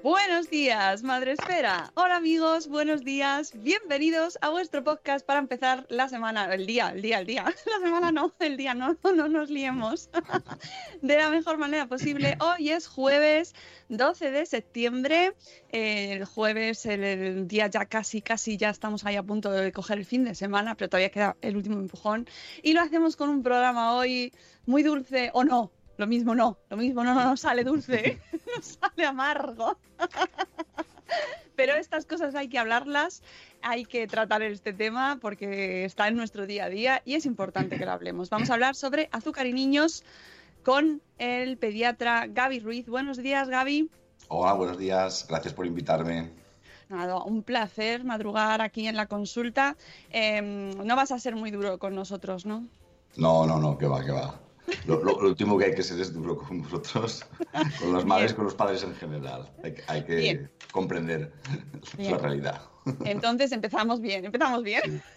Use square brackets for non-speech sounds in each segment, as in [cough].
Buenos días, Madre Esfera. Hola amigos, buenos días. Bienvenidos a vuestro podcast para empezar la semana, el día, el día, el día. [laughs] La semana no, el día no, [laughs] no nos liemos. [laughs] De la mejor manera posible. Hoy es jueves 12 de septiembre. Eh, el jueves, el, el día ya casi, casi ya estamos ahí a punto de coger el fin de semana, pero todavía queda el último empujón. Y lo hacemos con un programa hoy muy dulce, o no, lo mismo no, lo mismo no, no nos sale dulce, [laughs] [laughs] nos sale amargo. [laughs] Pero estas cosas hay que hablarlas, hay que tratar este tema porque está en nuestro día a día y es importante que lo hablemos. Vamos a hablar sobre azúcar y niños con el pediatra Gaby Ruiz. Buenos días, Gaby. Hola, buenos días. Gracias por invitarme. Nada, un placer madrugar aquí en la consulta. Eh, no vas a ser muy duro con nosotros, ¿no? No, no, no, que va, que va. Lo, lo- lo último que hay que ser es duro con vosotros, con las madres, Bien. con los padres en general. Hay, que- hay que Bien. comprender Bien. la realidad. Entonces empezamos bien, empezamos bien. [laughs]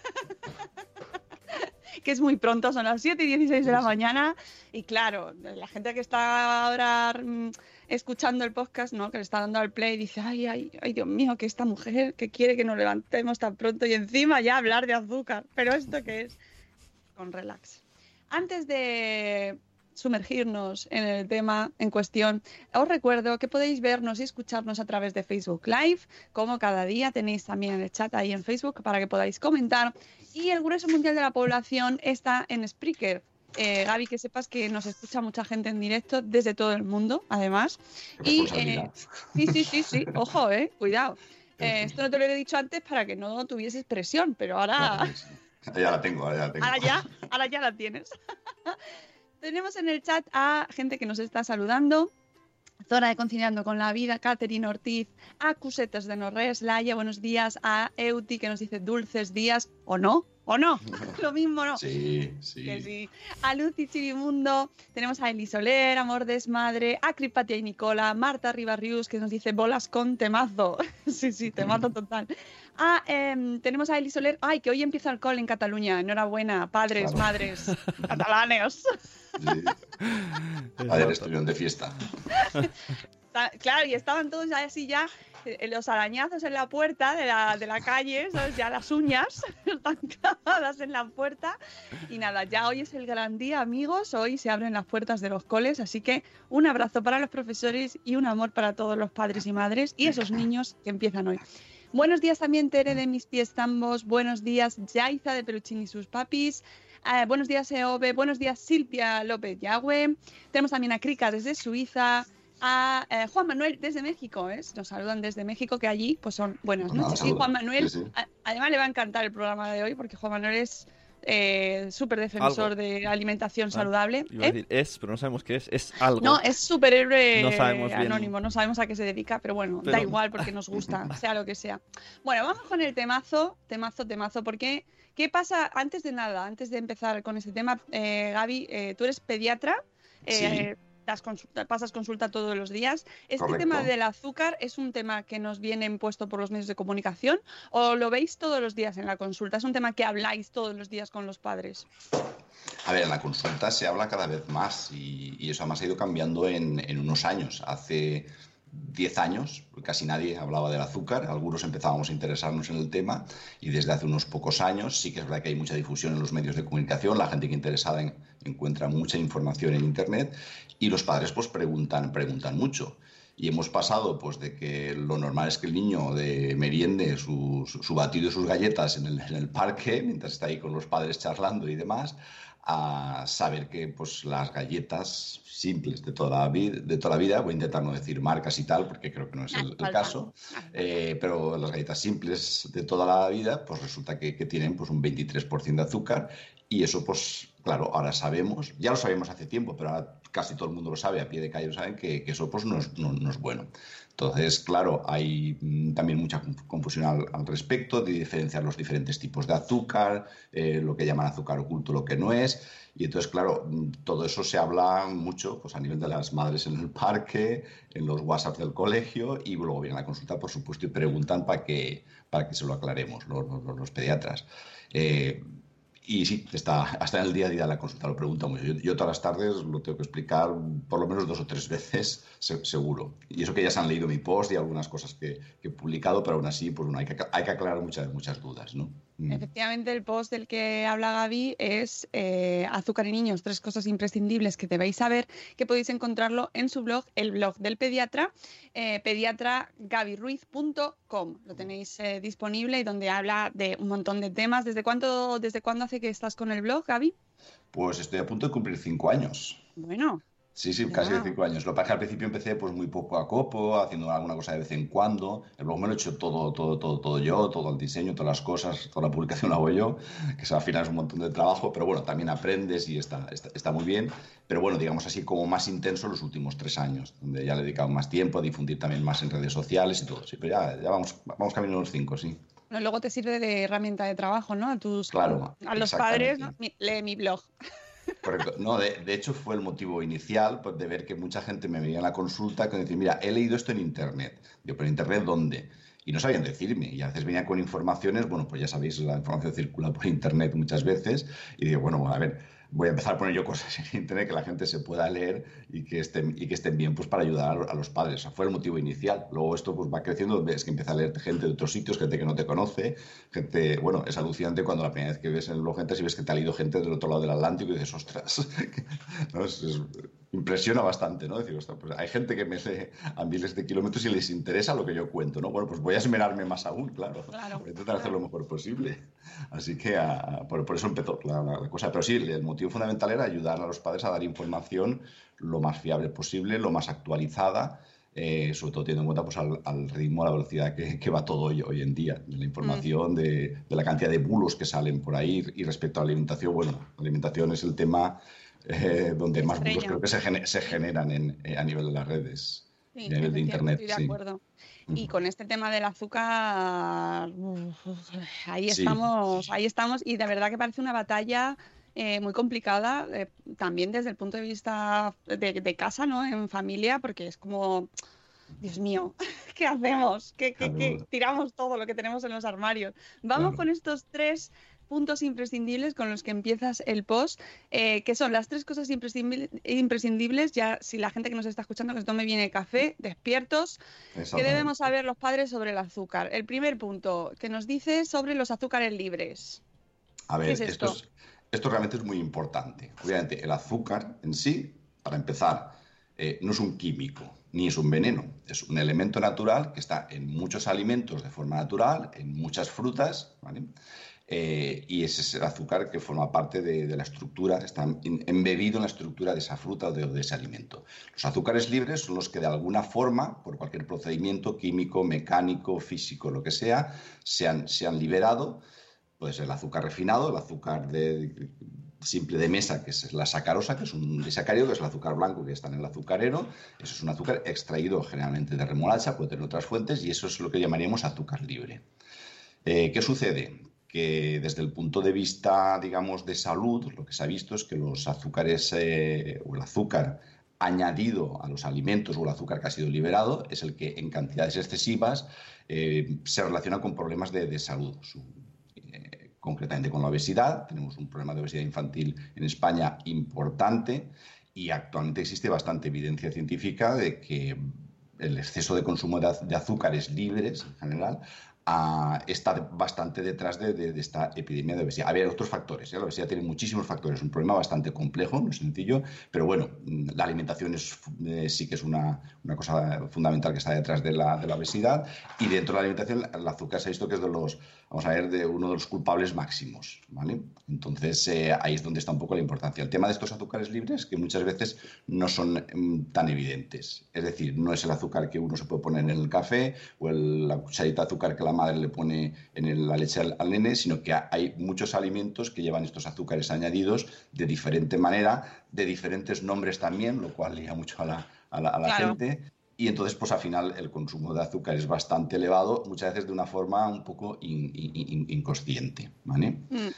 que es muy pronto, son las 7 y 16 de la mañana. Y claro, la gente que está ahora mm, escuchando el podcast, ¿no? Que le está dando al play, dice, ay, ay, ay, Dios mío, que esta mujer que quiere que nos levantemos tan pronto y encima ya hablar de azúcar. Pero esto qué es? Con relax. Antes de sumergirnos en el tema en cuestión, os recuerdo que podéis vernos y escucharnos a través de Facebook Live, como cada día tenéis también el chat ahí en Facebook para que podáis comentar. Y el grueso mundial de la población está en Spreaker. Eh, Gaby, que sepas que nos escucha mucha gente en directo desde todo el mundo, además. Y eh, sí, sí, sí, sí, [laughs] ojo, eh, cuidado. Eh, esto no te lo he dicho antes para que no tuvieses presión, pero ahora... Ya la tengo, ya la tengo. Ahora ya, ahora ya la tienes. [laughs] Tenemos en el chat a gente que nos está saludando. Zora de Conciliando con la Vida, Catherine Ortiz, a Cusetas de Norres, Laia, buenos días, a Euti que nos dice dulces días, o no, o no, [laughs] lo mismo no. Sí, sí. Que sí. A Lucy Chirimundo, tenemos a Eli Soler, Amor Desmadre, a Cripatia y Nicola, Marta Ribarrius que nos dice bolas con temazo. [laughs] sí, sí, temazo [clears throat] total. Ah, em, tenemos a Eli Soler, ay, que hoy empieza el cole en Cataluña. Enhorabuena, padres, Claro. madres, [laughs] catalanes. sí. Ayer estuvieron de fiesta. Ta- Claro, y estaban todos ya así ya, eh, los arañazos en la puerta de la, de la calle, ¿sabes? Ya las uñas [laughs] están clavadas en la puerta. Y nada, ya hoy es el gran día, amigos. Hoy se abren las puertas de los coles, así que un abrazo para los profesores y un amor para todos los padres y madres y esos niños que empiezan hoy. Buenos días también, Tere de Mis Pies Tambos. Buenos días, Yaiza de Peluchín y sus papis. Eh, buenos días, Eove. Buenos días, Silvia López Yagüe. Tenemos también a Krika desde Suiza. A eh, Juan Manuel desde México, ¿eh? nos saludan desde México, que allí pues son buenas noches. Y saludos. Juan Manuel, Sí, sí. a- además le va a encantar el programa de hoy porque Juan Manuel es eh, súper defensor Algo. de alimentación Ah, saludable. Iba a ¿eh? decir es, pero no sabemos qué es. Es algo. No, es superhéroe No sabemos bien. anónimo, no sabemos a qué se dedica, pero bueno, da igual porque nos gusta, [laughs] sea lo que sea. Bueno, vamos con el temazo, temazo, temazo, porque ¿qué pasa? Antes de nada, antes de empezar con este tema, eh, Gaby, eh, tú eres pediatra. eh, das consulta, pasas consulta todos los días. ¿Este Correcto. tema del azúcar es un tema que nos viene impuesto por los medios de comunicación o lo veis todos los días en la consulta? ¿Es un tema que habláis todos los días con los padres? A ver, en la consulta se habla cada vez más y, y eso además ha ido cambiando en, en unos años. Hace 10 años casi nadie hablaba del azúcar, algunos empezábamos a interesarnos en el tema y desde hace unos pocos años sí que es verdad que hay mucha difusión en los medios de comunicación, la gente que interesada en- encuentra mucha información en Internet y los padres pues preguntan, preguntan mucho. Y hemos pasado pues de que lo normal es que el niño de meriende su, su- su batido y sus galletas en el, en el parque, mientras está ahí con los padres charlando y demás, a saber que pues las galletas simples de toda la vida, de toda la vida, voy a intentar no decir marcas y tal, porque creo que no es el, caso, eh, pero las galletas simples de toda la vida, pues resulta que, que tienen pues un 23% de azúcar y eso pues claro, ahora sabemos, ya lo sabemos hace tiempo, pero ahora casi todo el mundo lo sabe, a pie de calle lo saben, que, que eso pues no es, no- no es bueno. Entonces, claro, hay mm, también mucha conf- confusión al, al respecto de diferenciar los diferentes tipos de azúcar, eh, lo que llaman azúcar oculto, lo que no es. Y entonces, claro, mm, todo eso se habla mucho pues, a nivel de las madres en el parque, en los WhatsApp del colegio y luego vienen a la consulta, por supuesto, y preguntan para que, para que se lo aclaremos los, los- los pediatras. Eh, y sí, está, hasta en el día a día la consulta lo preguntan mucho. Yo, yo todas las tardes lo tengo que explicar por lo menos dos o tres [laughs] veces, se- seguro. Y eso que ya se han leído mi post y algunas cosas que, que he publicado, pero aún así, pues bueno, hay que, hay que aclarar muchas, muchas dudas, ¿no? Mm. Efectivamente, el post del que habla Gaby es eh, Azúcar en niños, tres cosas imprescindibles que debéis saber, que podéis encontrarlo en su blog, el blog del pediatra, eh, pediatragabyruiz.com. Lo tenéis eh, disponible y donde habla de un montón de temas. ¿Desde cuánto, ¿Desde cuándo hace que estás con el blog, Gaby? Pues estoy a punto de cumplir cinco años. Bueno, Sí, sí, casi de cinco años. Lo que pasa es que al principio empecé pues muy poco a copo, haciendo alguna cosa de vez en cuando. El blog me lo he hecho todo, todo, todo, todo yo, todo el diseño, todas las cosas, toda la publicación [laughs] la hago yo, que eso al final es un montón de trabajo, pero bueno, también aprendes y está, está, está muy bien. Pero bueno, digamos así como más intenso los últimos tres años, donde ya le he dedicado más tiempo a difundir también más en redes sociales y todo. Sí, pero ya, ya vamos, vamos camino a los cinco, sí. bueno, luego te sirve de herramienta de trabajo, ¿no? A tus Claro, a los padres, ¿no? Mi- lee mi blog. [laughs] Correcto. No, de, de hecho fue el motivo inicial pues, de ver que mucha gente me venía a la consulta con decir, mira, he leído esto en Internet. Digo, ¿pero Internet dónde? Y no sabían decirme. Y a veces venía con informaciones, bueno, pues ya sabéis, la información circula por Internet muchas veces. Y digo, bueno, a ver, voy a empezar a poner yo cosas en Internet que la gente se pueda leer y que estén, y que estén bien pues, para ayudar a los padres. O sea, fue el motivo inicial. Luego esto pues, va creciendo, ves que empieza a leer gente de otros sitios, gente que no te conoce, gente, bueno, es alucinante cuando la primera vez que ves en el blog gente, si ves que te ha leído gente del otro lado del Atlántico y dices, ostras, [laughs] ¿no? Es- es- impresiona bastante, ¿no? Decir, pues hay gente que me lee a miles de kilómetros y les interesa lo que yo cuento, ¿no? Bueno, pues voy a esmerarme más aún, claro. Claro. Voy a intentar hacer lo mejor posible. Así que a- a- por, por eso empezó la, la- cosa. Pero sí, el motivo fundamental era ayudar a los padres a dar información lo más fiable posible, lo más actualizada, eh, sobre todo teniendo en cuenta pues, al, al ritmo, a la velocidad que, que va todo hoy, hoy en día, de la información, de, de la cantidad de bulos que salen por ahí. Y respecto a la alimentación, bueno, la alimentación es el tema eh, donde más bulos creo que se, gene- se generan en- eh, a nivel de las redes, Sí, y a nivel de Internet. Estoy de acuerdo. Y con este tema del azúcar, ahí Sí. estamos, ahí estamos, y de verdad que parece una batalla eh, muy complicada, eh, también desde el punto de vista de, de casa, ¿no? En familia, porque es como, Dios mío, [laughs] ¿qué hacemos? ¿Qué, qué- qué? Claro. Tiramos todo lo que tenemos en los armarios. Vamos Claro. con estos tres puntos imprescindibles con los que empiezas el post, eh, que son las tres cosas imprescindibles, imprescindibles, ya si la gente que nos está escuchando que se tome bien el café, despiertos, ¿Qué Exactamente. debemos saber los padres sobre el azúcar? El primer punto que nos dice sobre los azúcares libres. A ver, ¿Qué es esto, esto? es- esto realmente es muy importante. Obviamente, el azúcar en sí, para empezar, eh, no es un químico ni es un veneno. Es un elemento natural que está en muchos alimentos de forma natural, en muchas frutas, ¿vale? Eh, y ese es el azúcar que forma parte de, la estructura, está em- embebido en la estructura de esa fruta o de, de ese alimento. Los azúcares libres son los que de alguna forma, por cualquier procedimiento químico, mecánico, físico, lo que sea, se han, se han liberado pues el azúcar refinado, el azúcar de, simple de mesa, que es la sacarosa, que es un disacárido, que es el azúcar blanco que está en el azucarero. Eso es un azúcar extraído generalmente de remolacha, puede tener otras fuentes, y eso es lo que llamaríamos azúcar libre. Eh, ¿Qué sucede? Desde el punto de vista, digamos, de salud, lo que se ha visto es que los azúcares eh, o el azúcar añadido a los alimentos o el azúcar que ha sido liberado es el que en cantidades excesivas eh, se relaciona con problemas de, salud. Eh, concretamente con la obesidad. Tenemos un problema de obesidad infantil en España importante y actualmente existe bastante evidencia científica de que el exceso de consumo de azúcares libres en general está bastante detrás de, de- de esta epidemia de obesidad. Había otros factores, ¿eh? la obesidad tiene muchísimos factores, es un problema bastante complejo, no es sencillo, pero bueno, la alimentación es, eh, sí que es una, una cosa fundamental que está detrás de la, de la obesidad y dentro de la alimentación el azúcar se ha visto que es de los, vamos a ver, de uno de los culpables máximos, ¿vale? Entonces eh, ahí es donde está un poco la importancia. El tema de estos azúcares libres que muchas veces no son mm, tan evidentes, es decir, no es el azúcar que uno se puede poner en el café o el- la cucharita de azúcar que la madre le pone en la leche al, al nene, sino que ha- hay muchos alimentos que llevan estos azúcares añadidos de diferente manera, de diferentes nombres también, lo cual lía mucho a la, a la- a la Claro. gente. Y entonces, pues al final el consumo de azúcar es bastante elevado, muchas veces de una forma un poco in- in- in- inconsciente, ¿vale? Mm,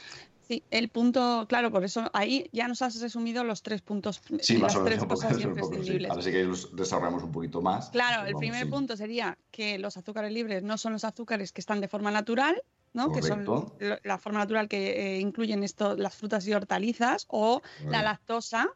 Sí, el punto, claro, por eso ahí ya nos has resumido los tres puntos, Sí, las más o menos tres [laughs] cosas poco, imprescindibles. Ahora sí que los desarrollamos un poquito más. Claro, el vamos, primer sí. punto sería que los azúcares libres no son los azúcares que están de forma natural, ¿no? Que son la forma natural que eh, incluyen esto, las frutas y hortalizas, o la Correcto.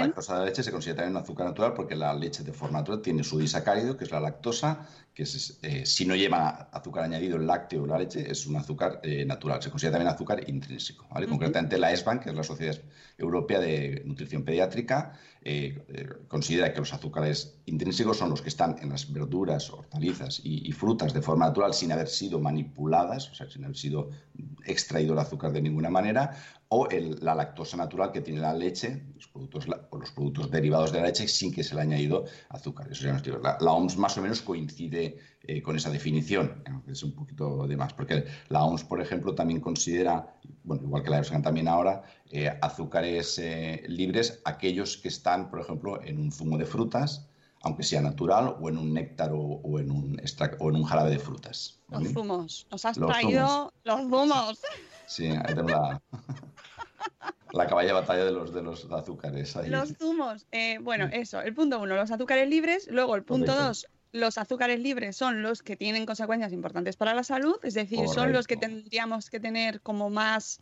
La lactosa de la leche se considera también un azúcar natural porque la leche de forma natural tiene su disacárido, que es la lactosa, que es, eh, si no lleva azúcar añadido el lácteo o la leche, es un azúcar eh, natural. Se considera también azúcar intrínseco. Concretamente la ESBAN, que es la Sociedad Europea de Nutrición Pediátrica, eh, considera que los azúcares intrínsecos son los que están en las verduras, hortalizas y, y frutas de forma natural sin haber sido manipuladas, o sea, sin haber sido extraído el azúcar de ninguna manera, o la lactosa natural que tiene la leche, los productos, o los productos derivados de la leche sin que se le haya añadido azúcar. Eso ya no estoy- la, la OMS más o menos coincide eh, con esa definición, es un poquito de más, porque la OMS, por ejemplo, también considera, bueno, igual que la EFSA también ahora, eh, azúcares eh, libres aquellos que están, por ejemplo, en un zumo de frutas, aunque sea natural, o en un néctar o, o en, un extrac- o en un jarabe de frutas. Los zumos. Nos has Los traído los zumos. Sí, ahí tenemos la, [laughs] la caballa de batalla de los, de los azúcares. ahí. Los zumos. Eh, bueno, eso, el punto uno, los azúcares libres. Luego, el punto Correcto. dos, los azúcares libres son los que tienen consecuencias importantes para la salud, es decir, son los que tendríamos que tener como más,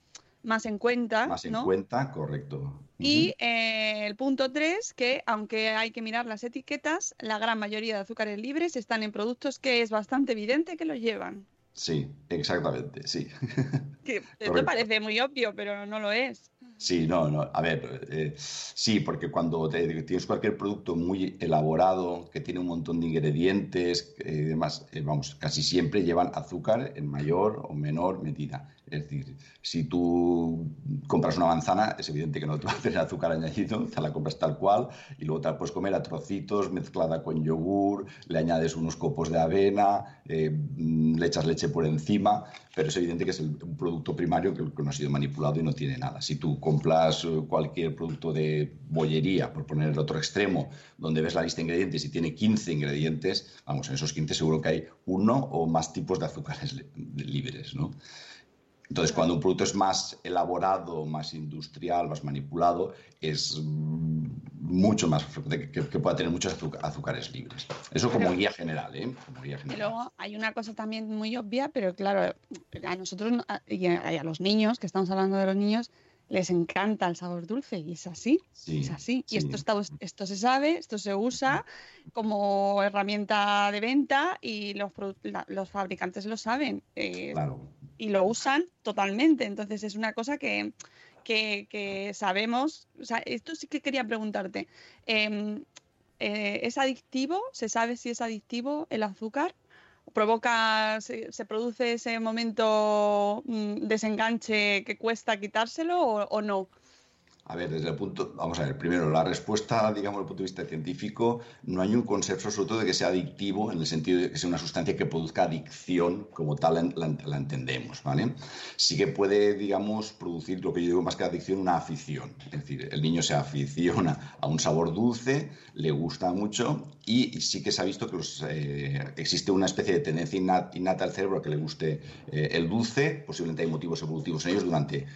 más en cuenta, Más en ¿no? cuenta, correcto. Y eh, el punto tres, que aunque hay que mirar las etiquetas, la gran mayoría de azúcares libres están en productos que es bastante evidente que los llevan. Sí, exactamente, sí. [laughs] Que esto parece muy obvio, pero no lo es. Sí, no, no. A ver, eh, sí, porque cuando te- tienes cualquier producto muy elaborado, que tiene un montón de ingredientes eh, y demás, eh, vamos, casi siempre llevan azúcar en mayor o menor medida. Es decir, si tú compras una manzana, es evidente que no te va a tener azúcar añadido, [laughs] te la compras tal cual y luego te la puedes comer a trocitos, mezclada con yogur, le añades unos copos de avena, eh, le echas leche por encima, pero es evidente que es el- un producto primario que, que no ha sido manipulado y no tiene nada. Si tú compras eh, cualquier producto de bollería, por poner el otro extremo, donde ves la lista de ingredientes y tiene 15 ingredientes, vamos, en esos 15 seguro que hay uno o más tipos de azúcares li- libres, ¿no? Entonces, cuando un producto es más elaborado, más industrial, más manipulado, es mm, mucho más frecuente que, que pueda tener muchos azúcares libres. Eso como guía general, ¿eh? Como guía Y general. luego hay una cosa también muy obvia, pero claro, a nosotros y a, y a los niños, que estamos hablando de los niños, les encanta el sabor dulce y es así, Sí, es así. sí. Y esto, está, esto se sabe, esto se usa como herramienta de venta y los, la- los fabricantes lo saben eh, Claro. Y lo usan totalmente. Entonces es una cosa que, que, sabemos. O sea, esto sí que quería preguntarte. em, eh, ¿Es adictivo? ¿Se sabe si es adictivo el azúcar? ¿Provoca, se, se produce ese momento mm, desenganche que cuesta quitárselo o no? A ver, desde el punto, vamos a ver, primero, la respuesta, digamos, desde el punto de vista científico, no hay un consenso sobre todo de que sea adictivo en el sentido de que sea una sustancia que produzca adicción como tal la, entendemos, ¿vale? Sí que puede, digamos, producir lo que yo digo más que adicción, una afición. Es decir, el niño se aficiona a un sabor dulce, le gusta mucho y sí que se ha visto que eh, existe una especie de tendencia inna- innata al cerebro a que le guste eh, el dulce, posiblemente hay motivos evolutivos en ellos durante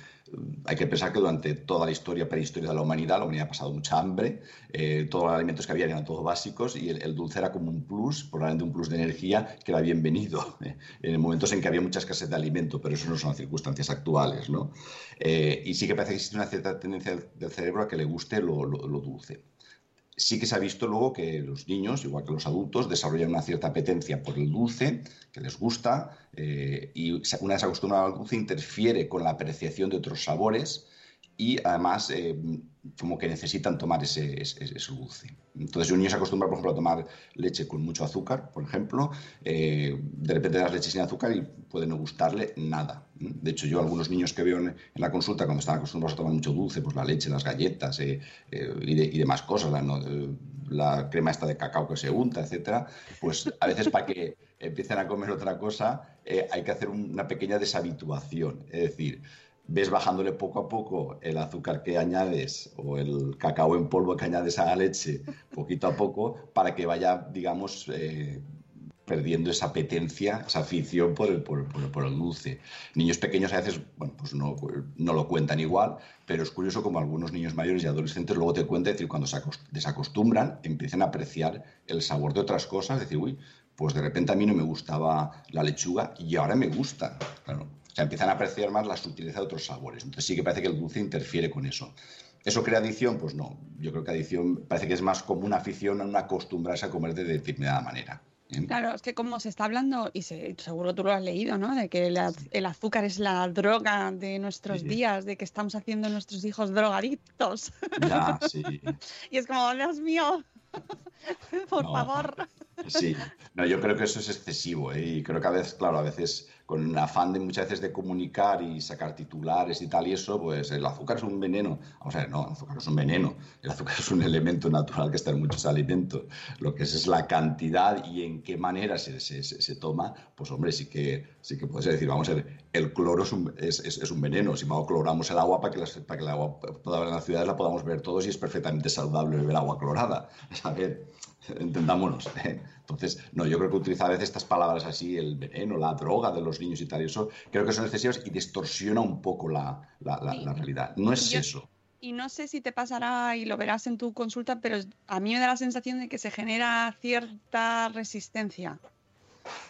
hay que pensar que durante toda la historia prehistoria de la humanidad, la humanidad ha pasado mucha hambre, eh, todos los alimentos que había eran todos básicos y el, dulce era como un plus, probablemente un plus de energía que era bienvenido [laughs] eh, en momentos en que había mucha escasez de alimento, pero eso no son las circunstancias actuales. ¿no? Eh, y sí que parece que existe una cierta tendencia del cerebro a que le guste lo, lo dulce sí que se ha visto luego que los niños, igual que los adultos, desarrollan una cierta apetencia por el dulce, que les gusta, eh, y una vez se acostumbra al dulce interfiere con la apreciación de otros sabores y además eh, como que necesitan tomar ese, dulce. Entonces, un niño se acostumbra, por ejemplo, a tomar leche con mucho azúcar, por ejemplo, eh, de repente das leche sin azúcar y puede no gustarle nada. De hecho, yo algunos niños que veo en, la consulta, cuando están acostumbrados a tomar mucho dulce, pues la leche, las galletas eh, y, demás cosas, la, la, crema esta de cacao que se unta, etcétera, pues a veces para que empiecen a comer otra cosa hay que hacer una pequeña deshabituación. Es decir, ves bajándole poco a poco el azúcar que añades o el cacao en polvo que añades a la leche, poquito a poco, para que vaya, digamos, eh, perdiendo esa apetencia, esa afición por el, por, el, dulce. Niños pequeños a veces, bueno, pues no, no, lo cuentan igual, pero es curioso como algunos niños mayores y adolescentes luego te cuentan, es decir, cuando se desacostumbran, empiezan a apreciar el sabor de otras cosas, decir, uy, pues de repente a mí no me gustaba la lechuga y ahora me gusta. Claro, o sea, empiezan a apreciar más la sutileza de otros sabores. Entonces sí que parece que el dulce interfiere con eso. ¿Eso crea adicción? Pues no. Yo creo que adicción parece que es más como una afición a no acostumbrarse a comer de determinada manera. ¿eh? Claro, es que como se está hablando, y seguro tú lo has leído, ¿no? De que el, azúcar es la droga de nuestros días, de que estamos haciendo nuestros hijos drogadictos. Ya, [laughs] sí. y es como, Dios mío, [laughs] por favor. Sí, no, yo creo que eso es excesivo ¿eh? y creo que a veces, claro, a veces con el afán de muchas veces de comunicar y sacar titulares y tal y eso, pues el azúcar es un veneno. Vamos a ver, no, el azúcar es un veneno. El azúcar es un elemento natural que está en muchos alimentos. Lo que es es la cantidad y en qué manera se, se, se toma, pues hombre, sí que, sí que puedes decir, vamos a ver, el cloro es un, es, es, un veneno. Si vamos, cloramos el agua para que, las, para que el agua en las ciudades la podamos ver todos y es perfectamente saludable beber agua clorada. [laughs] A ver, entendámonos. ¿eh? Entonces, no, yo creo que utiliza a veces estas palabras así, el veneno, la droga de los niños y tal, y eso creo que son excesivas y distorsiona un poco la, realidad. No es eso. Y no sé si te pasará y lo verás en tu consulta, pero a mí me da la sensación de que se genera cierta resistencia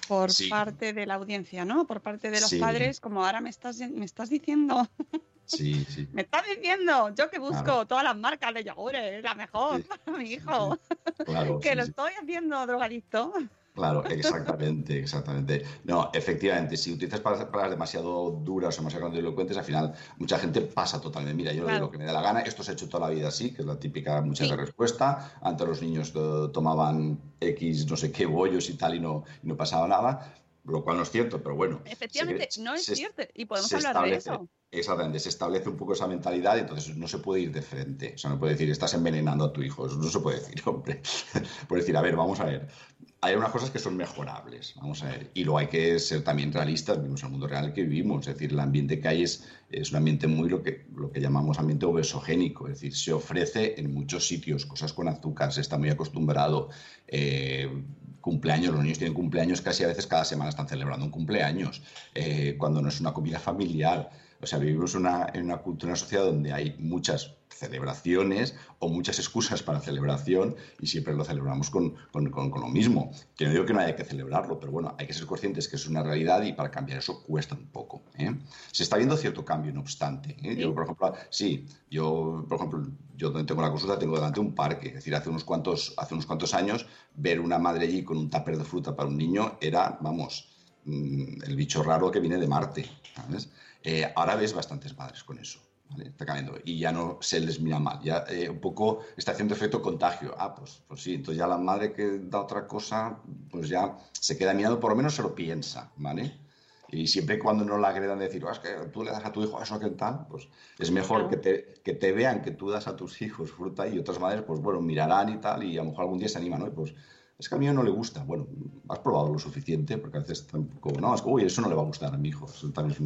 por parte de la audiencia, ¿no? Por parte de los padres, como ahora me estás, me estás diciendo. [laughs] Sí, [laughs] sí. Me estás diciendo, yo que busco todas las marcas de yogures, la mejor para [laughs] mi hijo, [laughs] que lo estoy haciendo drogadicto. Claro, exactamente, exactamente. No, efectivamente, si utilizas palabras demasiado duras o demasiado grandilocuentes, al final mucha gente pasa totalmente. Mira, yo lo que me da la gana, esto se ha hecho toda la vida así, que es la típica muchas de respuesta. Antes los niños eh, tomaban X, no sé qué, bollos y tal, y no, y no pasaba nada lo cual no es cierto, pero bueno. Efectivamente, no es cierto, y podemos hablar de eso. Exactamente, se establece un poco esa mentalidad y entonces no se puede ir de frente. O sea, no puede decir, estás envenenando a tu hijo. Eso no se puede decir, [laughs] hombre. Por decir, a ver, vamos a ver. Hay unas cosas que son mejorables, vamos a ver. Y luego hay que ser también realistas, vivimos el mundo real que vivimos. Es decir, el ambiente que hay es, es un ambiente muy lo que, lo que llamamos ambiente obesogénico. Es decir, se ofrece en muchos sitios cosas con azúcar, se está muy acostumbrado. Eh, cumpleaños, los niños tienen cumpleaños casi a veces cada semana están celebrando un cumpleaños, eh, cuando no es una comida familiar. O sea, vivimos una, en una cultura, una sociedad donde hay muchas celebraciones o muchas excusas para celebración y siempre lo celebramos con, con, con, lo mismo. Que no digo que no haya que celebrarlo, pero bueno, hay que ser conscientes que es una realidad y para cambiar eso cuesta un poco. ¿eh? Se está viendo cierto cambio, no obstante. ¿eh? Yo, por ejemplo, sí, yo, por ejemplo, yo donde tengo la consulta tengo delante un parque. Es decir, hace unos cuantos, hace unos cuantos años ver una madre allí con un tupper de fruta para un niño era, vamos, mm, el bicho raro que viene de Marte. ¿sabes? Eh, ahora ves bastantes madres con eso. Está cambiando. Y ya no se les mira mal. Ya eh, un poco está haciendo efecto contagio. Ah, pues, pues sí. Entonces ya la madre que da otra cosa, pues ya se queda mirando, por lo menos se lo piensa, ¿vale? Y siempre cuando no la agredan de decir, oh, es que tú le das a tu hijo eso que tal, pues es mejor que, te, que te vean que tú das a tus hijos fruta y otras madres, pues bueno, mirarán y tal, y a lo mejor algún día se animan, ¿no? pues es que a mí no le gusta. Bueno, has probado lo suficiente, porque a veces tampoco, no, es que, uy, eso no le va a gustar a mi hijo. Eso también es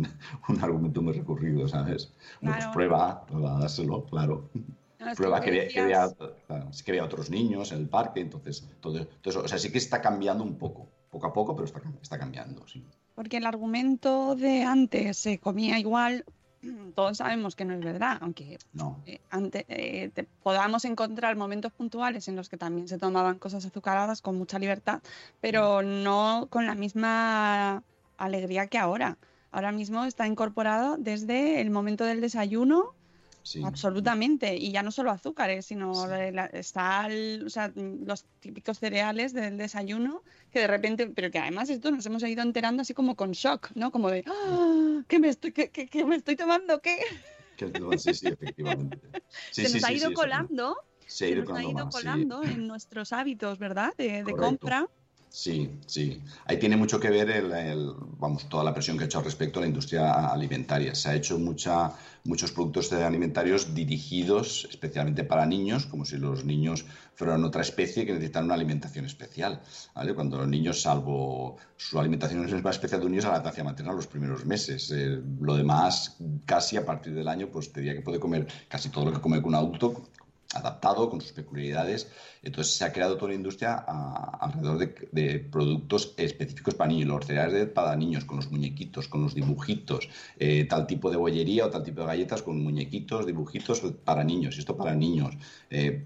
un, [laughs] argumento muy recurrido, ¿sabes? Pues prueba, prueba, dáselo, claro. prueba que, vea, que, vea, otros niños en el parque, entonces, todo, eso. O sea, sí que está cambiando un poco, poco a poco, pero está, está cambiando, sí. Porque el argumento de antes se comía igual [clears throat] todos sabemos que no es verdad, aunque No. eh, ante- eh, te- podamos encontrar momentos puntuales en los que también se tomaban cosas azucaradas con mucha libertad, pero no con la misma alegría que ahora. Ahora mismo está incorporado desde el momento del desayuno Sí. Absolutamente, y ya no solo azúcares, sino la- el- o sea, los típicos cereales del desayuno que de repente, pero que además esto nos hemos ido enterando así como con shock, ¿no? Como de, ¡Ah! ¿qué me estoy, qué, qué- qué me estoy tomando? ¿Qué? Sí, sí, efectivamente. Sí, Se sí, nos ha ido sí, colando, Se nos ha ido más, sí. colando en nuestros hábitos, ¿verdad? De, de compra. Sí, sí. Ahí tiene mucho que ver el, vamos, toda la presión que ha hecho respecto a la industria alimentaria. Se ha hecho mucha, muchos productos alimentarios dirigidos especialmente para niños, como si los niños fueran otra especie que necesitan una alimentación especial. ¿vale? Cuando los niños, salvo su alimentación es más especial de un niño, es la lactancia materna los primeros meses. Eh, lo demás, casi a partir del año, pues te diría que puede comer casi todo lo que come un adulto, adaptado con sus peculiaridades. Entonces se ha creado toda una industria a- alrededor de, productos específicos para niños, los cereales para niños, con los muñequitos, con los dibujitos, eh, tal tipo de bollería o tal tipo de galletas con muñequitos, dibujitos para niños, esto para niños. Eh,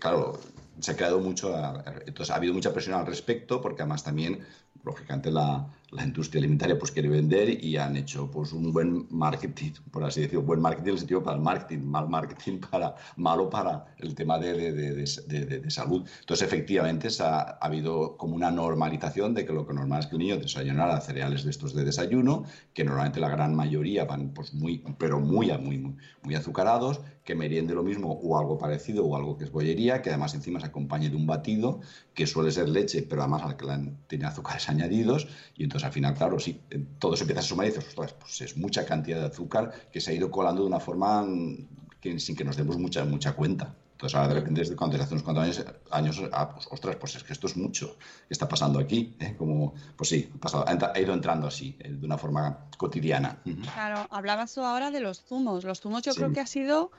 claro, se ha creado mucho, a- entonces ha habido mucha presión al respecto, porque además también, lógicamente, la, la industria alimentaria pues quiere vender y han hecho pues un buen marketing, por así decirlo, buen marketing en el sentido para el marketing, mal marketing para, malo para el tema de, de- de- de- salud. Entonces, efectivamente, ha, ha habido como una normalización de que lo que normal es que un niño desayunara cereales de estos de desayuno, que normalmente la gran mayoría van pues muy, pero muy, muy, muy azucarados, que meriende lo mismo o algo parecido o algo que es bollería, que además encima se acompañe de un batido, que suele ser leche, pero además al que tiene azúcares [laughs] añadidos, y entonces al final, claro, sí, todo se empieza a sumar y dices, ostras, pues es mucha cantidad de azúcar que se ha ido colando de una forma mm, que, sin que nos demos mucha, mucha cuenta. Entonces ahora de repente desde cuando hace unos cuantos años, años ah, pues, ostras, pues es que esto es mucho. ¿Qué está pasando aquí? ¿Eh? Como, pues sí, ha, pasado- ha ido entrando así, eh, de una forma cotidiana. Claro, hablabas tú ahora de los zumos. Los zumos yo Sí. creo que ha sido,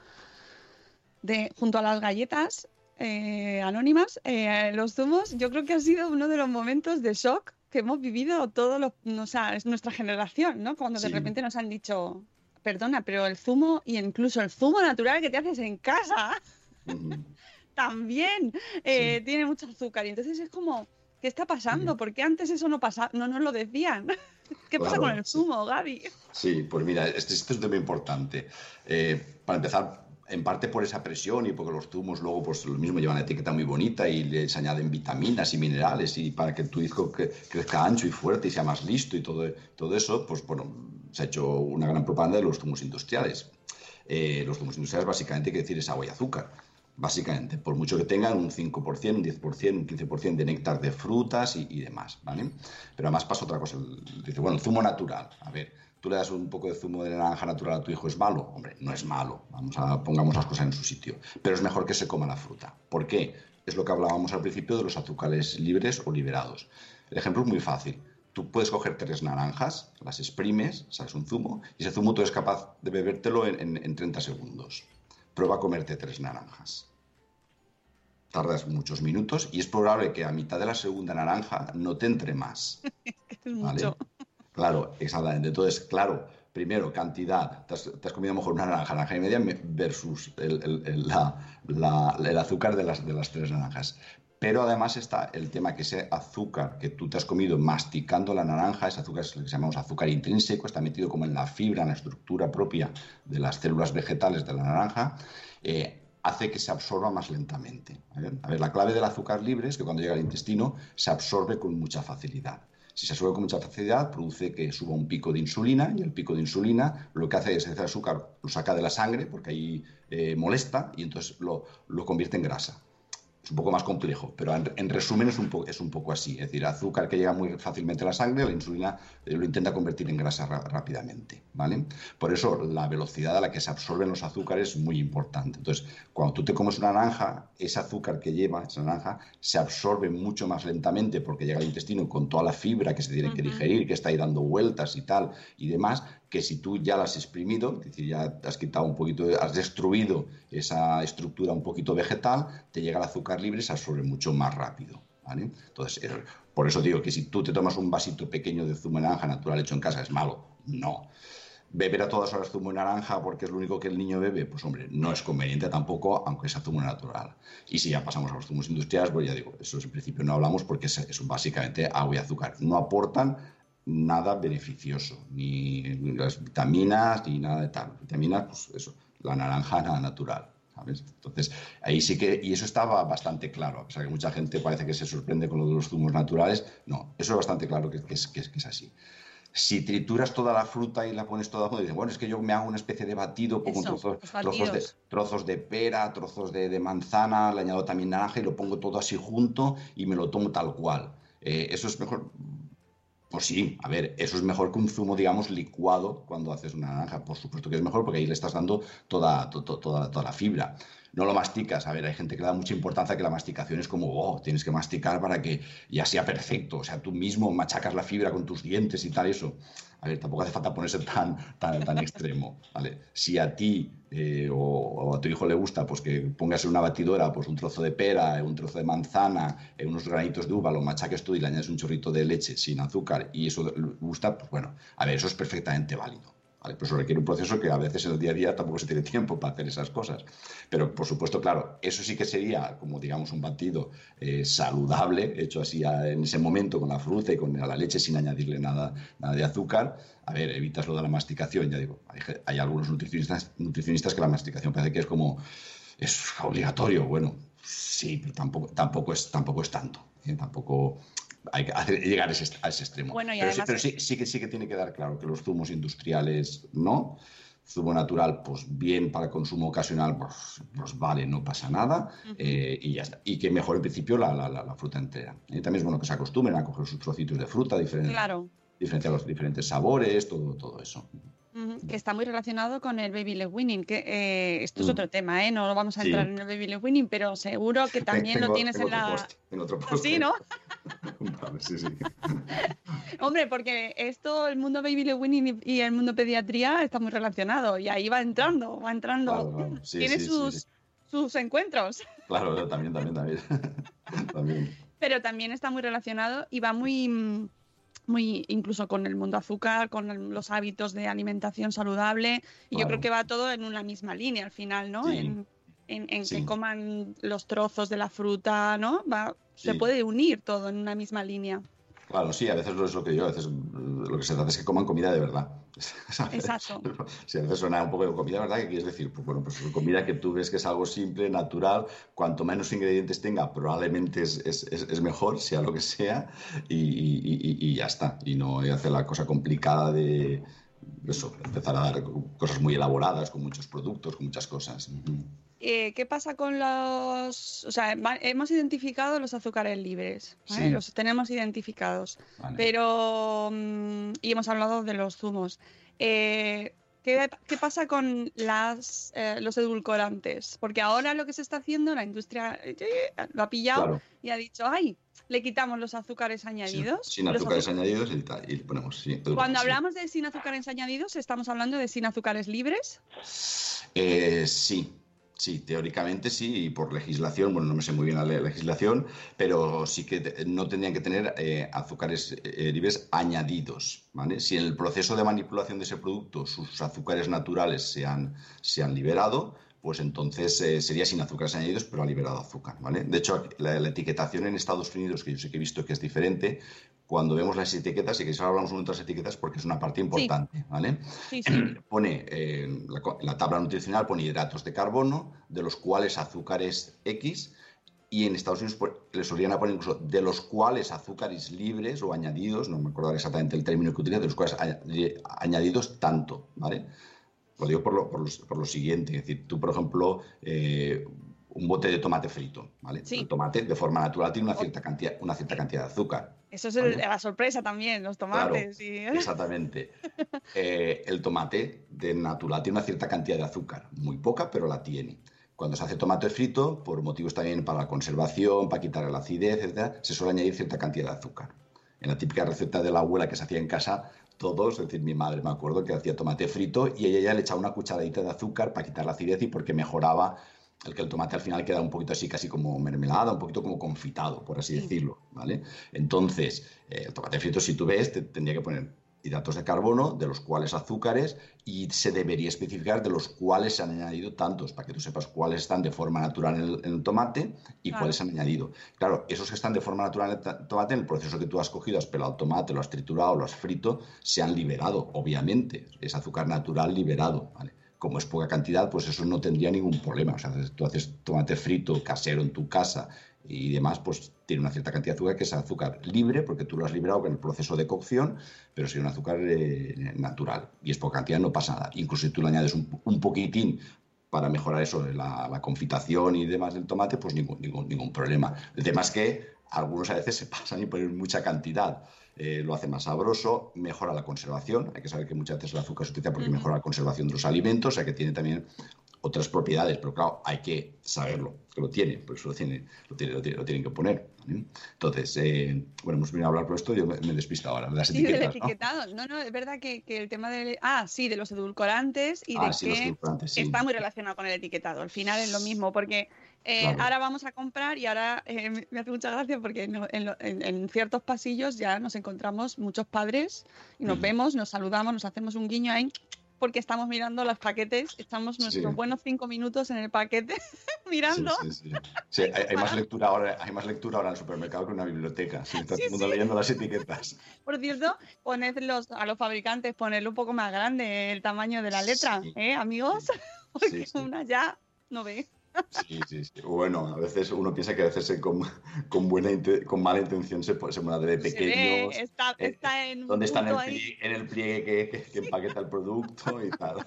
de, junto a las galletas eh, anónimas, eh, los zumos yo creo que ha sido uno de los momentos de shock que hemos vivido todos los, o sea, es nuestra generación, ¿no? Cuando de repente nos han dicho, perdona, pero el zumo y incluso el zumo natural que te haces en casa. [laughs] también eh, tiene mucho azúcar. Y entonces es como, ¿qué está pasando? ¿Por qué antes eso no pasaba? No nos lo decían. [laughs] ¿Qué pasa con el sí. zumo, Gaby? Sí, pues mira, este, este es un tema importante. Eh, para empezar, en parte por esa presión y porque los zumos luego pues lo mismo llevan la etiqueta muy bonita y les añaden vitaminas y minerales y para que tu cre- crezca ancho y fuerte y sea más listo y todo, todo eso, pues bueno, se ha hecho una gran propaganda de los zumos industriales. Eh, los zumos industriales básicamente quiere decir es agua y azúcar. Básicamente, por mucho que tengan un 5%, un 10%, un 15% de néctar de frutas y, demás, ¿vale? Pero además pasa otra cosa. Dice, bueno, zumo natural. A ver, tú le das un poco de zumo de naranja natural a tu hijo, ¿es malo? Hombre, no es malo. Vamos a pongamos las cosas en su sitio. Pero es mejor que se coma la fruta. ¿Por qué? Es lo que hablábamos al principio de los azúcares libres o liberados. El ejemplo es muy fácil. Tú puedes coger tres naranjas, las exprimes, sales un zumo, y ese zumo tú eres capaz de bebértelo en, en- en 30 segundos. Prueba a comerte tres naranjas. Tardas muchos minutos y es probable que a mitad de la segunda naranja no te entre más. [laughs] Es ¿vale? mucho. Claro, exactamente. Entonces, claro, primero, cantidad. Te has, te has comido a lo mejor una naranja, naranja y media me- versus el, el- el- la- la- el azúcar de las, de las tres naranjas. Pero además está el tema que ese azúcar que tú te has comido masticando la naranja, ese azúcar es lo que llamamos azúcar intrínseco, está metido como en la fibra, en la estructura propia de las células vegetales de la naranja, eh, hace que se absorba más lentamente. A ver, la clave del azúcar libre es que cuando llega al intestino se absorbe con mucha facilidad. Si se absorbe con mucha facilidad, produce que suba un pico de insulina y el pico de insulina lo que hace es ese azúcar lo saca de la sangre porque ahí eh, molesta y entonces lo, lo convierte en grasa. Es un poco más complejo, pero en, en resumen es un, po- es un poco así. Es decir, azúcar que llega muy fácilmente a la sangre, la insulina eh, lo intenta convertir en grasa ra- rápidamente. ¿vale? Por eso la velocidad a la que se absorben los azúcares es muy importante. Entonces, cuando tú te comes una naranja, ese azúcar que lleva esa naranja se absorbe mucho más lentamente porque llega al intestino con toda la fibra que se tiene que digerir, que está ahí dando vueltas y tal y demás, que si tú ya la has exprimido, es decir, ya has quitado un poquito, has destruido esa estructura un poquito vegetal, te llega el azúcar libre y se absorbe mucho más rápido. Entonces, por eso digo que si tú te tomas un vasito pequeño de zumo de naranja natural hecho en casa, ¿es malo? No. beber a todas horas zumo de naranja porque es lo único que el niño bebe, pues hombre, no es conveniente tampoco, aunque sea zumo natural. Y si ya pasamos a los zumos industriales, pues ya digo, eso en principio no hablamos porque es básicamente agua y azúcar. No aportan nada beneficioso, ni las vitaminas, ni nada de tal. Vitaminas, pues eso, la naranja, nada natural. ¿sabes? Entonces, ahí sí que, y eso estaba bastante claro, a pesar que mucha gente parece que se sorprende con lo de los zumos naturales, no, eso es bastante claro que, que es, que, es, que es así. Si trituras toda la fruta y la pones toda junto, dices, bueno, es que yo me hago una especie de batido con Eso, trozos, trozos, de, trozos de pera, trozos de, de manzana, le añado también naranja y lo pongo todo así junto y me lo tomo tal cual. Eh, eso es mejor. Pues sí, a ver, eso es mejor que un zumo, digamos, licuado cuando haces una naranja. Por supuesto que es mejor porque ahí le estás dando toda, to- to- toda, toda la fibra. No lo masticas. A ver, hay gente que le da mucha importancia que la masticación es como, oh, tienes que masticar para que ya sea perfecto. O sea, tú mismo machacas la fibra con tus dientes y tal, eso. A ver, tampoco hace falta ponerse tan, tan, tan extremo. ¿vale? Si a ti eh, o, a tu hijo le gusta, pues que pongas en una batidora pues un trozo de pera, un trozo de manzana, eh, unos granitos de uva, lo machaques tú y le añades un chorrito de leche sin azúcar y eso le gusta, pues bueno, a ver, eso es perfectamente válido. ¿Vale? Pero eso requiere un proceso que a veces en el día a día tampoco se tiene tiempo para hacer esas cosas. Pero por supuesto, claro, eso sí que sería como digamos un batido eh, saludable, hecho así en ese momento con la fruta y con la leche sin añadirle nada, nada de azúcar. A ver, evitas lo de la masticación, ya digo, hay algunos nutricionistas, nutricionistas que la masticación parece que es como, es obligatorio, bueno, sí, pero tampoco, tampoco, es, tampoco es tanto, ¿eh? tampoco hay que hacer- llegar a ese, a ese extremo. Bueno, y pero sí, pero sí, sí que, sí que tiene que dar claro que los zumos industriales no, zumo natural, pues bien para consumo ocasional, pues, pues vale, no pasa nada eh, y ya está. Y que mejor en principio la, la- la- la fruta entera. Y también es bueno que se acostumbren a coger sus trocitos de fruta, diferentes, Claro. diferenciar los diferentes sabores, todo, todo eso. Que está muy relacionado con el baby led winning, que eh, esto es Mm. otro tema, ¿eh? No vamos a Sí. entrar en el baby led winning, pero seguro que [laughs] también Tengo- lo tienes en la... post, en otro [laughs] post. Sí, ¿no? [laughs] Vale, sí, sí. Hombre, porque esto, el mundo baby led winning y y el mundo pediatría está muy relacionado y ahí va entrando, va entrando. Claro. Sí, Tiene sí, sus, sus encuentros, Claro, también, también, también. también. pero también está muy relacionado y va muy, mm, muy incluso con el mundo azúcar, con el- los hábitos de alimentación saludable y yo creo que va todo en una misma línea al final, ¿no? Sí. En, en- en Sí. que coman los trozos de la fruta, ¿no? Va, Se puede unir todo en una misma línea. Claro, sí, a veces lo es lo que yo, a veces lo que se trata es que coman comida de verdad. [laughs] Exacto. Si a veces suena un poco de comida verdad, ¿qué quieres decir? Pues bueno, pues comida que tú ves que es algo simple, natural, cuanto menos ingredientes tenga, probablemente es, es- es- mejor, sea lo que sea, y, y- y- y ya está. Y no hacer la cosa complicada de eso, empezar a dar cosas muy elaboradas, con muchos productos, con muchas cosas. Eh, ¿Qué pasa con los... O sea, va- hemos identificado los azúcares libres, ¿vale? Sí. los tenemos identificados, Vale. pero... mm, y hemos hablado de los zumos. Eh, ¿qué, qué pasa con las, eh, los edulcorantes? Porque ahora lo que se está haciendo, la industria lo ha pillado Claro. y ha dicho, ay, le quitamos los azúcares añadidos. Sin azúcares añadidos y, y le ponemos. sí, Cuando sí. hablamos de sin azúcares añadidos, ¿estamos hablando de sin azúcares libres? Eh, sí, sí, teóricamente sí, y por legislación, bueno, no me sé muy bien la le- legislación, pero sí que no tendrían que tener eh, azúcares eh, libres añadidos, ¿vale? Si en el proceso de manipulación de ese producto sus azúcares naturales se han, se han liberado, pues entonces eh, sería sin azúcares añadidos, pero ha liberado azúcar, ¿vale? De hecho, la etiquetación en Estados Unidos, que yo sé que he visto que es diferente, cuando vemos las etiquetas, y que ahora hablamos de otras etiquetas porque es una parte importante, ¿vale? Sí, [clears throat] sí. pone eh, la, la tabla nutricional pone hidratos de carbono, de los cuales azúcares X, y en Estados Unidos pues, le solían poner incluso de los cuales azúcares libres o añadidos, no me acuerdo exactamente el término que utiliza, de los cuales añ- añadidos tanto, ¿vale? Lo digo por lo, por los- por lo siguiente, es decir, tú, por ejemplo, eh, un bote de tomate frito, ¿vale? Sí. El tomate, de forma natural, tiene una cierta cantidad, una cierta cantidad de azúcar. Eso es el- Vale. la sorpresa también, los Claro, tomates. y- exactamente. [laughs] Eh, el tomate de natural tiene una cierta cantidad de azúcar, muy poca, pero la tiene. Cuando se hace tomate frito, por motivos también para la conservación, para quitar la acidez, etcétera, se suele añadir cierta cantidad de azúcar. En la típica receta de la abuela que se hacía en casa, todos, es decir, mi madre me acuerdo que hacía tomate frito y ella ya le echaba una cucharadita de azúcar para quitar la acidez y porque mejoraba el que el tomate al final queda un poquito así, casi como mermelada, un poquito como confitado, por así decirlo, ¿vale? Entonces, eh, el tomate frito, si tú ves, te tendría que poner hidratos de carbono, de los cuales azúcares, y se debería especificar de los cuales se han añadido tantos, para que tú sepas cuáles están de forma natural en el, en el tomate y Claro. cuáles se han añadido. Claro, esos que están de forma natural en el tomate, en el proceso que tú has cogido, has pelado el tomate, lo has triturado, lo has frito, se han liberado, obviamente. Es azúcar natural liberado, ¿vale? Como es poca cantidad, pues eso no tendría ningún problema. O sea, tú haces tomate frito casero en tu casa y demás, pues tiene una cierta cantidad de azúcar que es azúcar libre, porque tú lo has liberado con el proceso de cocción, pero si un azúcar eh, natural y es poca cantidad, no pasa nada. Incluso si tú le añades un, un poquitín para mejorar eso, la, la confitación y demás del tomate, pues ningún, ningún, ningún problema. El tema es que algunos a veces se pasan y ponen mucha cantidad. Eh, lo hace más sabroso, mejora la conservación. Hay que saber que muchas veces el azúcar se utiliza porque mejora la conservación de los alimentos, o sea que tiene también otras propiedades, pero claro, hay que saberlo, que lo tiene, por eso lo, tiene, lo, tiene, lo, tiene- lo tienen que poner. ¿vale? Entonces, eh, bueno, hemos venido a hablar por esto, yo me, me despisto ahora, las Sí, del etiquetas, ¿no? etiquetado. ¿no? no, es verdad que, que el tema del. Ah, sí, de los edulcorantes y Ah, de sí, que los edulcorantes, sí. está muy relacionado con el etiquetado. Al final es lo mismo, porque eh, Claro. ahora vamos a comprar y ahora eh, me- hace mucha gracia porque en, lo- en- en ciertos pasillos ya nos encontramos muchos padres y nos Mm. vemos, nos saludamos, nos hacemos un guiño ahí. Porque estamos mirando los paquetes, estamos nuestros Sí. buenos cinco minutos en el paquete [laughs] mirando. Sí, sí, sí. Hay, hay más [laughs] lectura ahora, hay más lectura ahora en el supermercado que en una biblioteca. Sí, está todo el mundo leyendo las etiquetas. [laughs] Por cierto, poned los, a los fabricantes, ponerlo un poco más grande el tamaño de la letra. ¿eh, amigos? Porque una ya no ve. Sí, sí, sí. Bueno, a veces uno piensa que a veces se- con, con, buena con mala intención se, se mueve de Se ve, pequeños. está, eh, está en un ¿Dónde está en el, pliegue, en el pliegue que, que- que empaqueta el producto y [laughs] tal?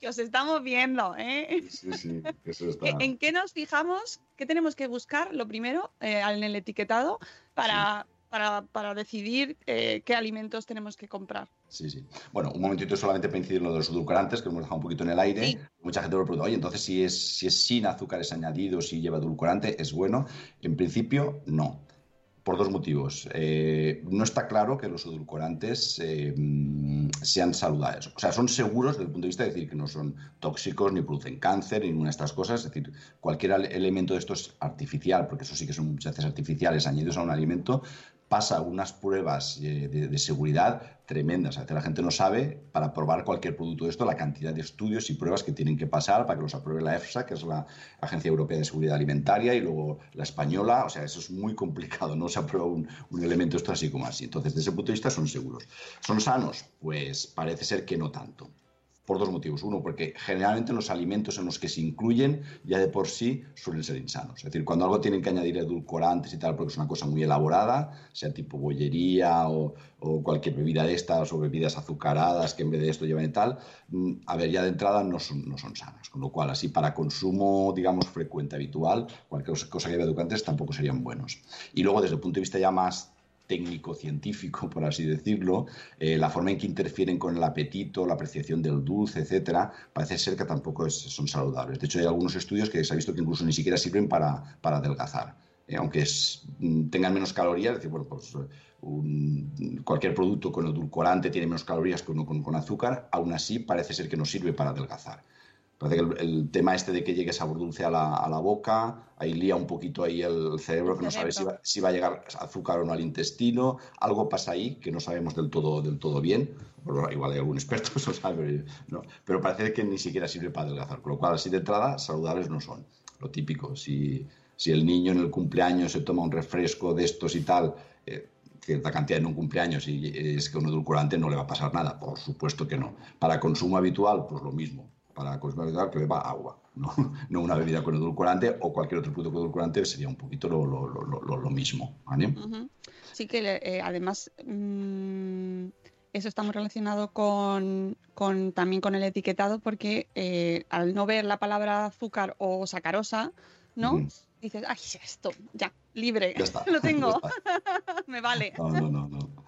que os estamos viendo, ¿eh? Sí, sí, eso está. ¿Qué- ¿En qué nos fijamos? ¿Qué tenemos que buscar? Lo primero, eh, en el etiquetado, para, para, para decidir eh, qué alimentos tenemos que comprar. Sí, sí. Bueno, un momentito solamente para incidir en lo de los edulcorantes, que lo hemos dejado un poquito en el aire. Sí. Mucha gente me pregunta, oye, entonces si es, si es sin azúcares añadidos, si lleva edulcorante, ¿es bueno? En principio, no. Por dos motivos. Eh, no está claro que los edulcorantes eh, sean saludables. O sea, son seguros desde el punto de vista de decir que no son tóxicos, ni producen cáncer, ni ninguna de estas cosas. Es decir, cualquier elemento de esto es artificial, porque eso sí que son muchas veces artificiales añadidos a un alimento, pasa unas pruebas de, de seguridad tremendas. A veces la gente no sabe, para probar cualquier producto de esto, la cantidad de estudios y pruebas que tienen que pasar para que los apruebe la EFSA, que es la Agencia Europea de Seguridad Alimentaria, y luego la española. O sea, eso es muy complicado, no se aprueba un, un elemento esto así como así. Entonces, desde ese punto de vista, son seguros. ¿Son sanos? Pues parece ser que no tanto por dos motivos. Uno, porque generalmente los alimentos en los que se incluyen ya de por sí suelen ser insanos. Es decir, cuando algo tienen que añadir edulcorantes y tal, porque es una cosa muy elaborada, sea tipo bollería o, o cualquier bebida de estas o bebidas azucaradas que en vez de esto llevan y tal, mm, a ver, ya de entrada no son, no son sanas. Con lo cual, así para consumo, digamos, frecuente, habitual, cualquier cosa que lleve edulcorantes tampoco serían buenos. Y luego, desde el punto de vista ya más técnico-científico, por así decirlo, eh, la forma en que interfieren con el apetito, la apreciación del dulce, etcétera, parece ser que tampoco son saludables. De hecho, hay algunos estudios que se ha visto que incluso ni siquiera sirven para, para adelgazar. Eh, aunque mm, tengan menos calorías, bueno, pues cualquier producto con edulcorante tiene menos calorías que uno con, con azúcar, aún así parece ser que no sirve para adelgazar. Parece que el, el tema este de que llegue sabor dulce a la, a la boca, ahí lía un poquito ahí el cerebro, que no sabe si va, si va a llegar azúcar o no al intestino, algo pasa ahí que no sabemos del todo, del todo bien, Bueno, igual hay algún experto, [laughs] eso sabe, ¿no? pero parece que ni siquiera sirve para adelgazar, con lo cual así de entrada saludables no son, lo típico, si, si el niño en el cumpleaños se toma un refresco de estos y tal, eh, cierta cantidad en un cumpleaños y es que un edulcorante no le va a pasar nada, por supuesto que no. Para consumo habitual, pues lo mismo. Para habitual que beba agua, no, [laughs] no una bebida con edulcorante o cualquier otro producto con edulcorante sería un poquito lo, lo, lo, lo, lo mismo. ¿vale? Ujú. Sí que eh, además mm, eso está muy relacionado con, con- también con el etiquetado porque eh, al no ver la palabra azúcar o sacarosa, ¿no? Dices, ay, esto, ya, libre, Ya está, [laughs] lo tengo, [laughs] me vale. No, no, no, no.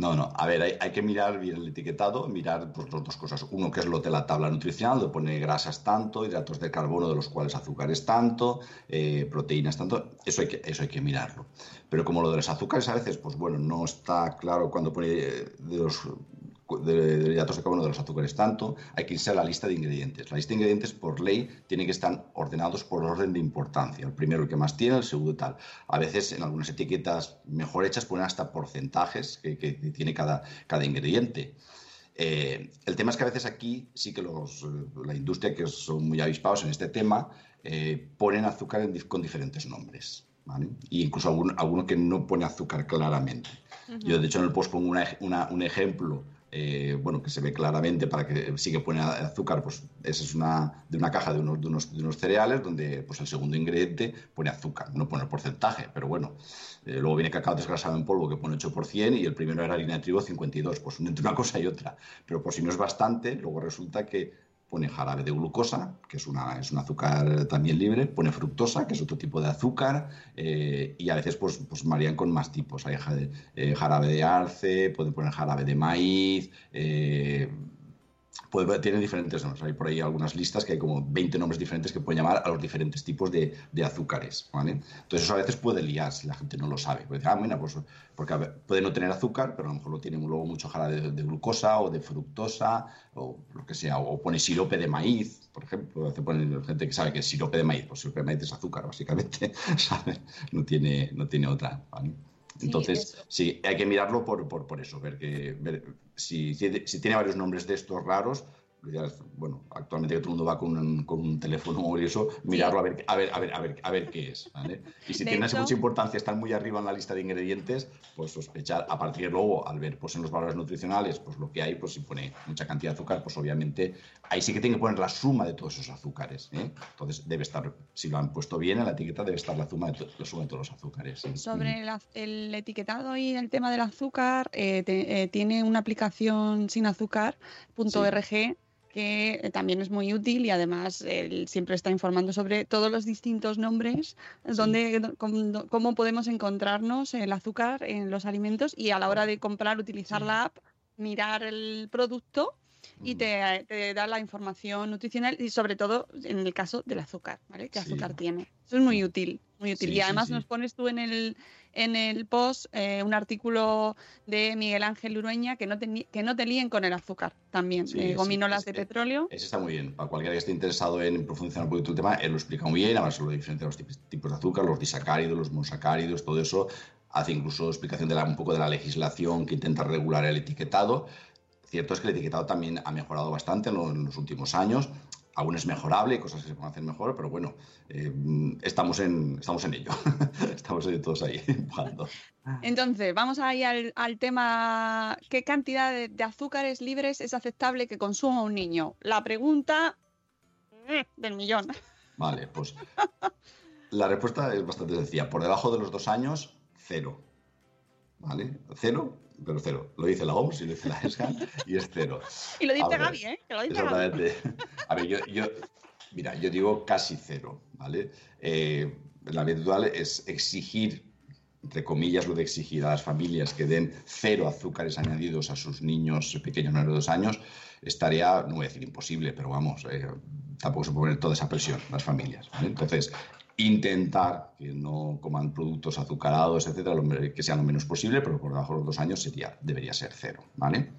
No, no. A ver, hay, que mirar bien el etiquetado, mirar pues, las dos cosas. Uno, que es lo de la tabla nutricional, donde pone grasas tanto, hidratos de carbono, de los cuales azúcares tanto, eh, proteínas tanto. Eso hay, que, eso hay que mirarlo. Pero como lo de los azúcares a veces, pues bueno, no está claro cuando pone eh, de los de, de hidratos de carbono de los azúcares tanto, hay que irse a la lista de ingredientes. La lista de ingredientes, por ley, tiene que estar ordenados por orden de importancia. El primero el que más tiene, el segundo tal. A veces en algunas etiquetas mejor hechas ponen hasta porcentajes que, que tiene cada, cada ingrediente. Eh, el tema es que a veces aquí sí que los, la industria, que son muy avispados en este tema, eh, ponen azúcar en, con diferentes nombres. ¿vale? Y incluso alguno, alguno, que no pone azúcar claramente. Uh -huh. Yo, de hecho, en el post pongo una, una, un ejemplo eh, bueno, que se ve claramente para que sí que pone azúcar, pues esa es una, de una caja de unos, de unos, cereales donde pues el segundo ingrediente pone azúcar, no pone el porcentaje, pero bueno, eh, luego viene cacao desgrasado en polvo que pone 8% y el primero era harina de trigo 52, pues entre una cosa y otra, pero por si no es bastante, luego resulta que pone jarabe de glucosa, que es, una, es un azúcar también libre, pone fructosa, que es otro tipo de azúcar, eh, y a veces pues, pues marían con más tipos. Hay jarabe, eh, jarabe de arce, pueden poner jarabe de maíz, eh, puede, tiene diferentes nombres. Hay por ahí algunas listas que hay como 20 nombres diferentes que pueden llamar a los diferentes tipos de, de azúcares. ¿vale? Entonces eso a veces puede liar si la gente no lo sabe. Decir, ah, mira, pues, porque ver, puede no tener azúcar, pero a lo mejor lo tiene luego mucho jarabe de, de, glucosa o de fructosa o lo que sea. O pone sirope de maíz, por ejemplo. Se pone gente que sabe que es sirope de maíz. Pues sirope de maíz es azúcar, básicamente. [laughs] ¿sabe? No, tiene, no tiene otra. ¿vale? Entonces, sí, sí, hay que mirarlo por, por, por eso, ver que ver, si, tiene varios nombres de estos raros, bueno, actualmente todo el mundo va con un, con un teléfono o eso, mirarlo a ver, a ver, a ver, a ver, a ver qué es, ¿vale? Y si tiene mucha importancia, estar muy arriba en la lista de ingredientes, pues sospechar, a partir de luego, al ver pues en los valores nutricionales, pues lo que hay, pues si pone mucha cantidad de azúcar, pues obviamente ahí sí que tiene que poner la suma de todos esos azúcares, ¿eh? Entonces debe estar, si lo han puesto bien en la etiqueta, debe estar la suma de, la suma de todos los azúcares. ¿sí? Sobre la, el etiquetado y el tema del azúcar, eh, te, eh, tiene una aplicación sin azúcar, punto sí. Que también es muy útil y además él siempre está informando sobre todos los distintos nombres, sí. donde, cómo, cómo, podemos encontrarnos el azúcar en los alimentos y a la hora de comprar, utilizar sí. la app, mirar el producto y te, te, da la información nutricional y sobre todo en el caso del azúcar, ¿vale? ¿Qué azúcar sí. tiene? Eso es muy útil, muy útil. Sí, y además nos pones tú en el, en el post eh, un artículo de Miguel Ángel Urueña que no te, que no te líen con el azúcar también, eh, gominolas de petróleo. Ese está muy bien. Para cualquiera que esté interesado en profundizar un poquito el tema, él lo explica muy bien, además lo diferente de los tipos, tipos de azúcar, los disacáridos, los monosacáridos, todo eso. Hace incluso explicación de la, un poco de la legislación que intenta regular el etiquetado. Cierto es que el etiquetado también ha mejorado bastante en los últimos años. Aún es mejorable, hay cosas que se pueden hacer mejor, pero bueno, eh, estamos, en, estamos en ello. [laughs] estamos todos ahí [laughs] empujando. Entonces, vamos ahí al, al tema, ¿qué cantidad de, de, azúcares libres es aceptable que consuma un niño? La pregunta mm, del millón. Vale, pues la respuesta es bastante sencilla. Por debajo de los dos años, cero. ¿Vale? Cero, pero cero. Lo dice la OMS y lo dice la ESGA y es cero. Y lo dice Gaby, ¿eh? Que lo dice Gaby. A ver, yo, yo, mira, yo digo casi cero, ¿vale? Eh, la habitual es exigir, entre comillas, lo de exigir a las familias que den cero azúcares añadidos a sus niños pequeños menores de dos años, estaría, no voy a decir imposible, pero vamos, eh, tampoco se puede poner toda esa presión las familias. ¿vale? Entonces, intentar que no coman productos azucarados, etcétera, que sea lo menos posible, pero por debajo de los dos años sería, debería ser cero, ¿vale?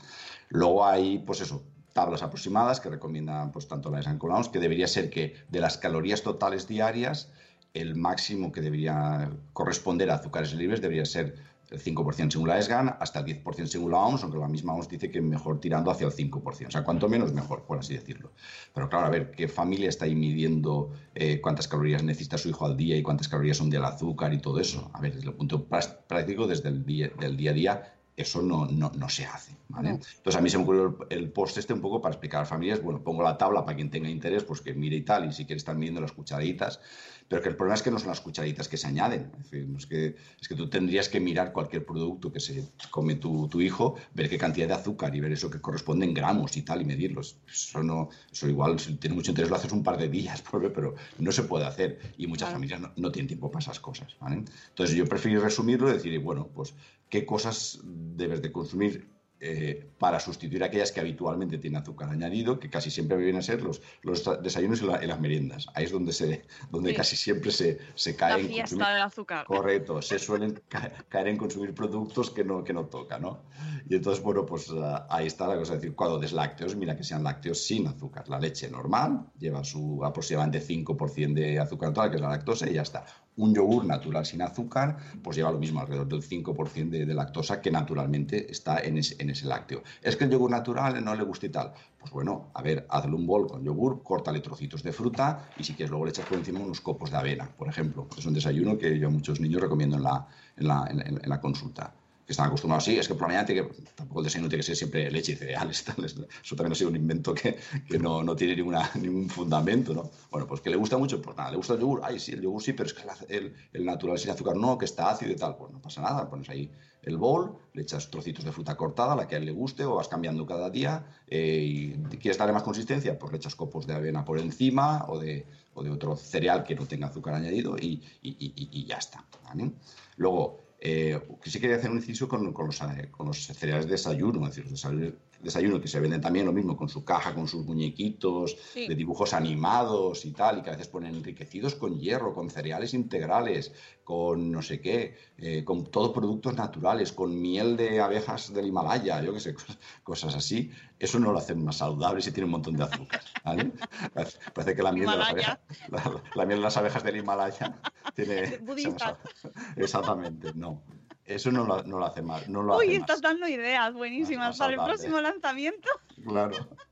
Luego hay, pues eso, tablas aproximadas que recomiendan pues tanto la de San Colanos, que debería ser que de las calorías totales diarias, el máximo que debería corresponder a azúcares libres debería ser el 5% según la ESGAN, hasta el 10% según la OMS, aunque la misma OMS dice que mejor tirando hacia el 5%. O sea, cuanto menos mejor, por así decirlo. Pero claro, a ver, ¿qué familia está ahí midiendo eh, cuántas calorías necesita su hijo al día y cuántas calorías son del azúcar y todo eso? A ver, desde el punto práctico, desde el día, del día a día, eso no, no, no se hace. ¿vale? No. Entonces a mí se me ocurrió el, el, post este un poco para explicar a las familias, bueno, pongo la tabla para quien tenga interés, pues que mire y tal, y si quiere estar midiendo las cucharaditas, pero que el problema es que no son las cucharitas que se añaden. Es, decir, es, que, es que tú tendrías que mirar cualquier producto que se come tu, tu, hijo, ver qué cantidad de azúcar y ver eso que corresponde en gramos y tal, y medirlos. Eso, no, eso igual, si tienes mucho interés, lo haces un par de días, [laughs] pero no se puede hacer. Y muchas familias no, no, tienen tiempo para esas cosas. ¿vale? Entonces yo prefiero resumirlo y decir, bueno, pues qué cosas debes de consumir eh, para sustituir aquellas que habitualmente tienen azúcar añadido, que casi siempre vienen a ser los, los desayunos y, la- y las meriendas. Ahí es donde, se, donde Sí. casi siempre se, se La cae en fiesta consumir- del azúcar. Correcto, se [laughs] suelen ca- caer en consumir productos que no, que no toca, ¿no? Y entonces, bueno, pues ah, ahí está la cosa. Es decir, cuando des lácteos, mira que sean lácteos sin azúcar. La leche normal lleva su aproximadamente 5% de azúcar natural, que es la lactosa, y ya está. Un yogur natural sin azúcar, pues lleva lo mismo, alrededor del 5% de, de lactosa que naturalmente está en ese, en ese lácteo. ¿Es que el yogur natural no le gusta y tal? Pues bueno, a ver, hazle un bol con yogur, córtale trocitos de fruta y si quieres luego le echas por encima unos copos de avena, por ejemplo. Es un desayuno que yo a muchos niños recomiendo en la, en- en la consulta. Que están acostumbrados, sí, es que tiene que, tampoco el desayuno tiene que ser siempre leche y cereales. [laughs] Eso también ha sido un invento que, que no, no tiene ninguna, ningún fundamento, ¿no? Bueno, pues que le gusta mucho, pues nada, le gusta el yogur, ay, sí, el yogur sí, pero es que el, el- natural sin azúcar no, que está ácido y tal. Pues no pasa nada, pones ahí el bol, le echas trocitos de fruta cortada, la que a él le guste, o vas cambiando cada día. eh, y quieres darle más consistencia, pues le echas copos de avena por encima o de, o de otro cereal que no tenga azúcar añadido y, y- ya está. Luego, eh, sí quería hacer un inciso con, con los, eh, con los cereales de desayuno, es decir, los desayunos desayuno que se venden también lo mismo con su caja, con sus muñequitos, Sí. de dibujos animados y tal, y que a veces ponen enriquecidos con hierro, con cereales integrales, con no sé qué, eh, con todos productos naturales, con miel de abejas del Himalaya, yo qué sé, [laughs] cosas, cosas así. Eso no lo hacen más saludable si tiene un montón de azúcar. ¿vale? Parece, parece que la miel, de las abejas, [laughs] la, la miel de las abejas del Himalaya tiene... [laughs] Exactamente, no. Eso no lo, no lo hace. No lo Uy, hace estás más. dando ideas buenísimas para el próximo lanzamiento. Claro. [laughs]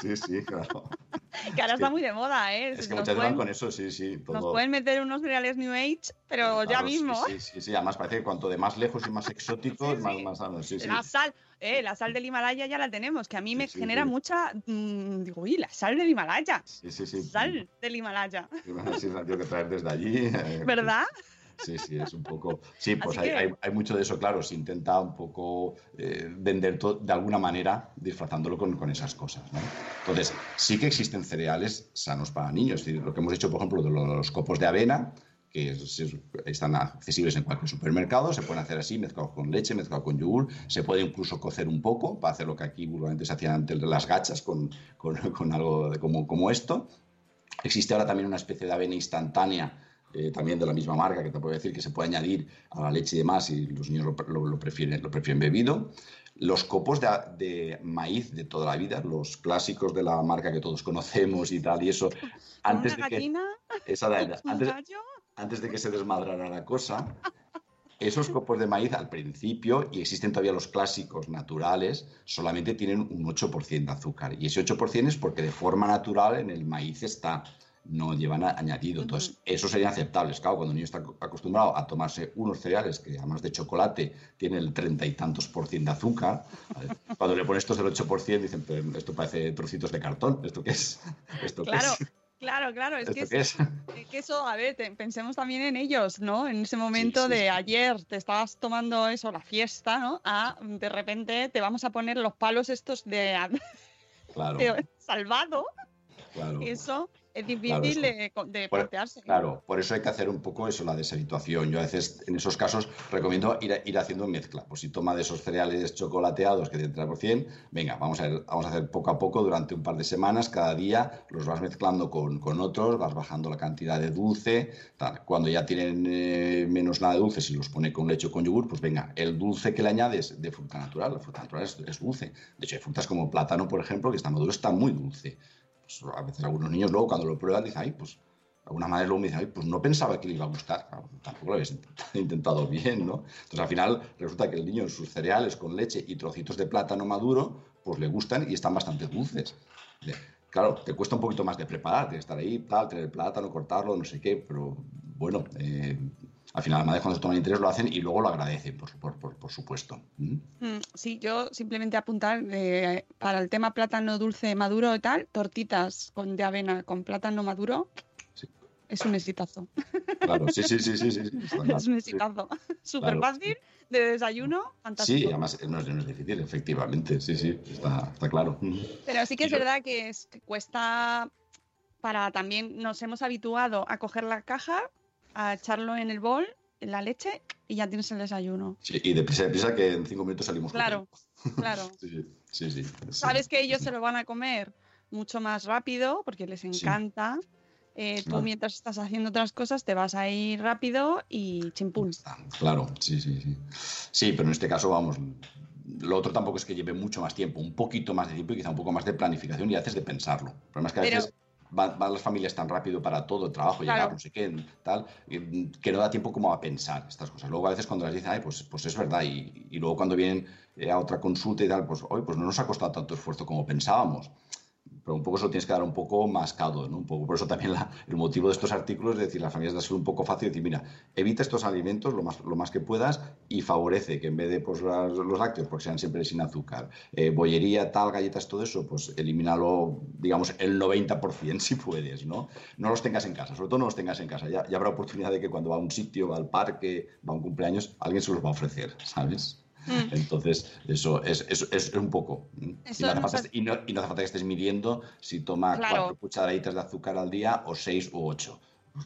Sí, sí, claro. Que ahora Es está que- muy de moda, ¿eh? Es que muchas pueden- van con eso, sí, sí. Todo. Nos pueden meter unos cereales New Age, pero ya mismo. Sí, sí, sí, sí, Además parece que cuanto de más lejos y más [laughs] exótico, Sí, más, sí. más sano. Sí. La sal, eh, la sal del Himalaya ya la tenemos, que a mí me genera mucha. mm, digo, uy, la sal del Himalaya. Sí, sí, sí. Sal del Himalaya. Sí, bueno, sí, la tengo que traer desde allí. eh, [laughs] ¿Verdad? Sí, sí, es un poco. Sí, pues hay, que- hay- hay mucho de eso, claro. Se intenta un poco eh, vender to- de alguna manera, disfrazándolo con, con esas cosas. ¿no? Entonces, sí que existen cereales sanos para niños. Es decir, lo que hemos dicho, por ejemplo, de los copos de avena, que es- es- están accesibles en cualquier supermercado, se pueden hacer así, mezclados con leche, mezclados con yogur. Se puede incluso cocer un poco para hacer lo que aquí vulgarmente se hacían antes las gachas, con, con- [laughs] con algo de- como, como esto. Existe ahora también una especie de avena instantánea, eh, también de la misma marca, que te puedo decir que se puede añadir a la leche y demás, y los niños lo, lo- lo prefieren, lo prefieren bebido. Los copos de, de maíz de toda la vida, los clásicos de la marca que todos conocemos y tal, y eso, antes Una de que, un antes, antes de que se desmadrara la cosa, [laughs] esos copos de maíz al principio, y existen todavía los clásicos naturales, solamente tienen un 8% de azúcar. Y ese 8% es porque de forma natural en el maíz está, no llevan añadido. Entonces, eso sería aceptable. Claro, cuando un niño está ac- acostumbrado a tomarse unos cereales que además de chocolate tienen el treinta y tantos por ciento de azúcar, ¿vale? [laughs] cuando le pones estos del 8%, dicen, pero esto parece trocitos de cartón. ¿Esto qué es? [laughs] ¿Esto qué Claro, es? claro, claro. Es que, ¿Esto qué es- es? es que eso, a ver, te- pensemos también en ellos, ¿no? En ese momento sí, de sí. ayer te estabas tomando eso, la fiesta, ¿no? A de repente te vamos a poner los palos estos de, Claro, [laughs] de salvado. Claro. Eso es Claro, difícil eso. de, de Por- plantearse. Claro, por eso hay que hacer un poco eso, la deshabituación. Yo a veces, en esos casos, recomiendo ir, ir haciendo mezcla. Pues si toma de esos cereales chocolateados que tienen 3%, venga, vamos a, ver- vamos a hacer poco a poco durante un par de semanas, cada día los vas mezclando con, con otros, vas bajando la cantidad de dulce. tal. Cuando ya tienen eh, menos nada de dulce, si los pone con leche o con yogur, pues venga, el dulce que le añades de fruta natural, la fruta natural es, es dulce. De hecho, hay frutas como plátano, por ejemplo, que está maduro, está muy dulce pues, a veces algunos niños luego cuando lo prueban dicen, ay, pues alguna madre luego me dice, ay, pues no pensaba que le iba a gustar. Tampoco lo habéis [laughs] intentado, bien, ¿no? Entonces al final resulta que el niño sus cereales con leche y trocitos de plátano maduro, pues le gustan y están bastante dulces. Claro, te cuesta un poquito más de preparar, de estar ahí, tal, tener el plátano, cortarlo, no sé qué, pero bueno, eh, al final madres cuando se toman interés lo hacen y luego lo agradecen, por, por, por, por supuesto. ¿Mm? Mm, Sí, yo simplemente apuntar eh, para el tema plátano dulce maduro y tal, tortitas con, de avena con plátano maduro. Sí. Es un exitazo. Claro, sí, sí, sí, sí, sí, [laughs] es un exitazo. Súper Claro. fácil, de desayuno, fantástico. Sí, además no es, no es difícil, efectivamente, sí, sí, está, está claro. Pero sí que es yo- verdad que, es, que cuesta para también nos hemos habituado a coger la caja, a echarlo en el bol, la leche y ya tienes el desayuno. Sí, y deprisa, deprisa que en cinco minutos salimos Claro, [laughs] claro. Sí, [laughs] sí, sí, sí. Sabes que ellos se lo [laughs] van a comer mucho más rápido porque les encanta. Eh, tú Claro. mientras estás haciendo otras cosas te vas a ir rápido y chimpún. Claro, sí, sí, sí. Sí, pero en este caso, vamos, lo otro tampoco es que lleve mucho más tiempo, un poquito más de tiempo y quizá un poco más de planificación y haces de pensarlo. El problema es que a Pero- veces van, van las familias tan rápido para todo, trabajo, llegar, no sé qué, tal, que no da tiempo como a pensar estas cosas. Luego a veces cuando las dicen, ay, pues, pues es verdad, y, y luego cuando vienen eh, a otra consulta y tal, pues hoy pues no nos ha costado tanto esfuerzo como pensábamos. Pero un poco eso tienes que dar un poco mascado, ¿no? Un poco, por eso también el motivo de estos artículos es decir, las familias de ser un poco fácil, decir, mira, evita estos alimentos lo más, lo más que puedas y favorece que en vez de pues, los lácteos, porque sean siempre sin azúcar, eh, bollería, tal, galletas, todo eso, pues elimínalo, digamos, el 90% si puedes, ¿no? No los tengas en casa, sobre todo no los tengas en casa. Ya, ya habrá oportunidad de que cuando va a un sitio, va al parque, va a un cumpleaños, alguien se los va a ofrecer, ¿sabes? Mm. Entonces, eso es, es, es un poco. Y no, hace falta, ha- y, no, y no hace falta que estés midiendo si toma Claro. cuatro cucharaditas de azúcar al día o seis u ocho.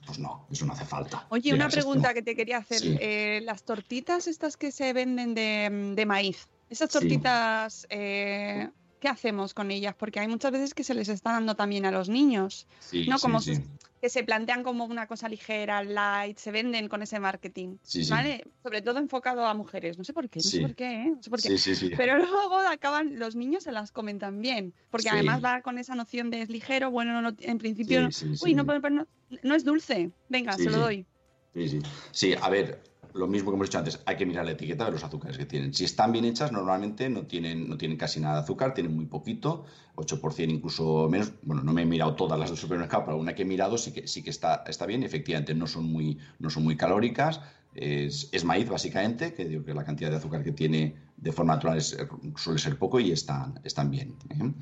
Pues, no, eso no hace falta. Oye, una pregunta que te quería hacer. Sí. Eh, las tortitas estas que se venden de, de maíz, esas Sí. tortitas, eh, ¿qué hacemos con ellas? Porque hay muchas veces que se les está dando también a los niños, Sí, ¿no? sí, Como sí. que se plantean como una cosa ligera, light, se venden con ese marketing, Sí, sí. ¿vale? Sobre todo enfocado a mujeres. No sé por qué, no sé por qué, ¿eh? No sé por qué. Sí, sí, sí. Pero luego acaban, los niños se las comen también, porque además va con esa noción de es ligero, bueno, no- en principio, no- uy, no, pero no, no es dulce, venga, se lo doy. Sí, sí. Sí, a ver, lo mismo que hemos dicho antes, hay que mirar la etiqueta de los azúcares que tienen. Si están bien hechas, normalmente no tienen, no tienen casi nada de azúcar, tienen muy poquito, 8% incluso menos. Bueno, no me he mirado todas las del supermercado, pero una que he mirado sí que, sí que está, está bien. Efectivamente, no son muy, no son muy calóricas. Es, es maíz, básicamente, que digo que la cantidad de azúcar que tiene de forma natural suele ser poco y están, están bien. ¿eh?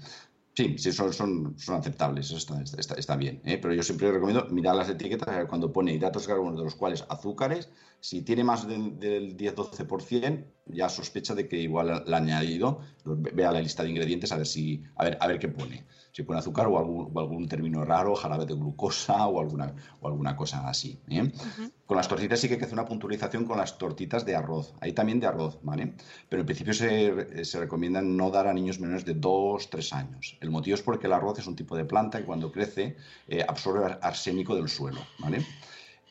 Sí, sí, son, son, son aceptables, eso está, está, está bien. ¿eh? Pero yo siempre recomiendo mirar las etiquetas, cuando pone hidratos de carbono, de los cuales azúcares, si tiene más del, del 10-12%, ya sospecha de que igual la ha añadido. Ve- Vea la lista de ingredientes a ver, si, a ver, a ver qué pone. Si pone azúcar o algún, o algún término raro, jarabe de glucosa o alguna, o alguna cosa así. ¿eh? Con las tortitas sí que hay que hacer una puntualización con las tortitas de arroz. Ahí también de arroz, ¿vale? Pero en principio se, se recomienda no dar a niños menores de 2, 3 años. El motivo es porque el arroz es un tipo de planta que cuando crece eh, absorbe ar- arsénico del suelo, ¿vale?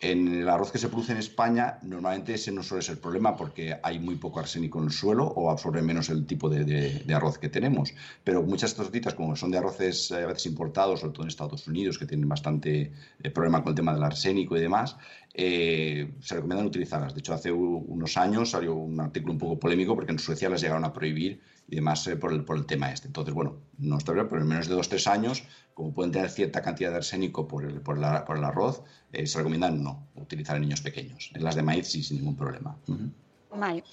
En el arroz que se produce en España, normalmente ese no suele ser problema porque hay muy poco arsénico en el suelo o absorbe menos el tipo de, de- de arroz que tenemos. Pero muchas tortitas, como son de arroces eh, a veces importados, sobre todo en Estados Unidos, que tienen bastante eh, problema con el tema del arsénico y demás, eh, se recomiendan utilizarlas. De hecho, hace unos años salió un artículo un poco polémico porque en Suecia las llegaron a prohibir y demás eh, por, el, por el tema este. Entonces, bueno, no está bien, pero en menos de 2-3 años, como pueden tener cierta cantidad de arsénico por el, por el, ar- por el arroz, eh, se recomienda no utilizar en niños pequeños. En las de maíz sí, sin ningún problema. Vale.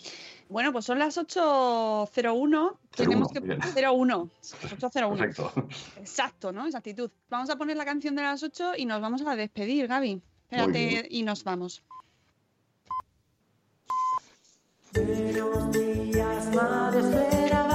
Bueno, pues son las 8.01. Tenemos que. bien. 01. 8.01. Perfecto. Exacto, ¿no? Exactitud. Vamos a poner la canción de las 8 y nos vamos a despedir, Gaby. Espérate y nos vamos. Buenos días, madre espera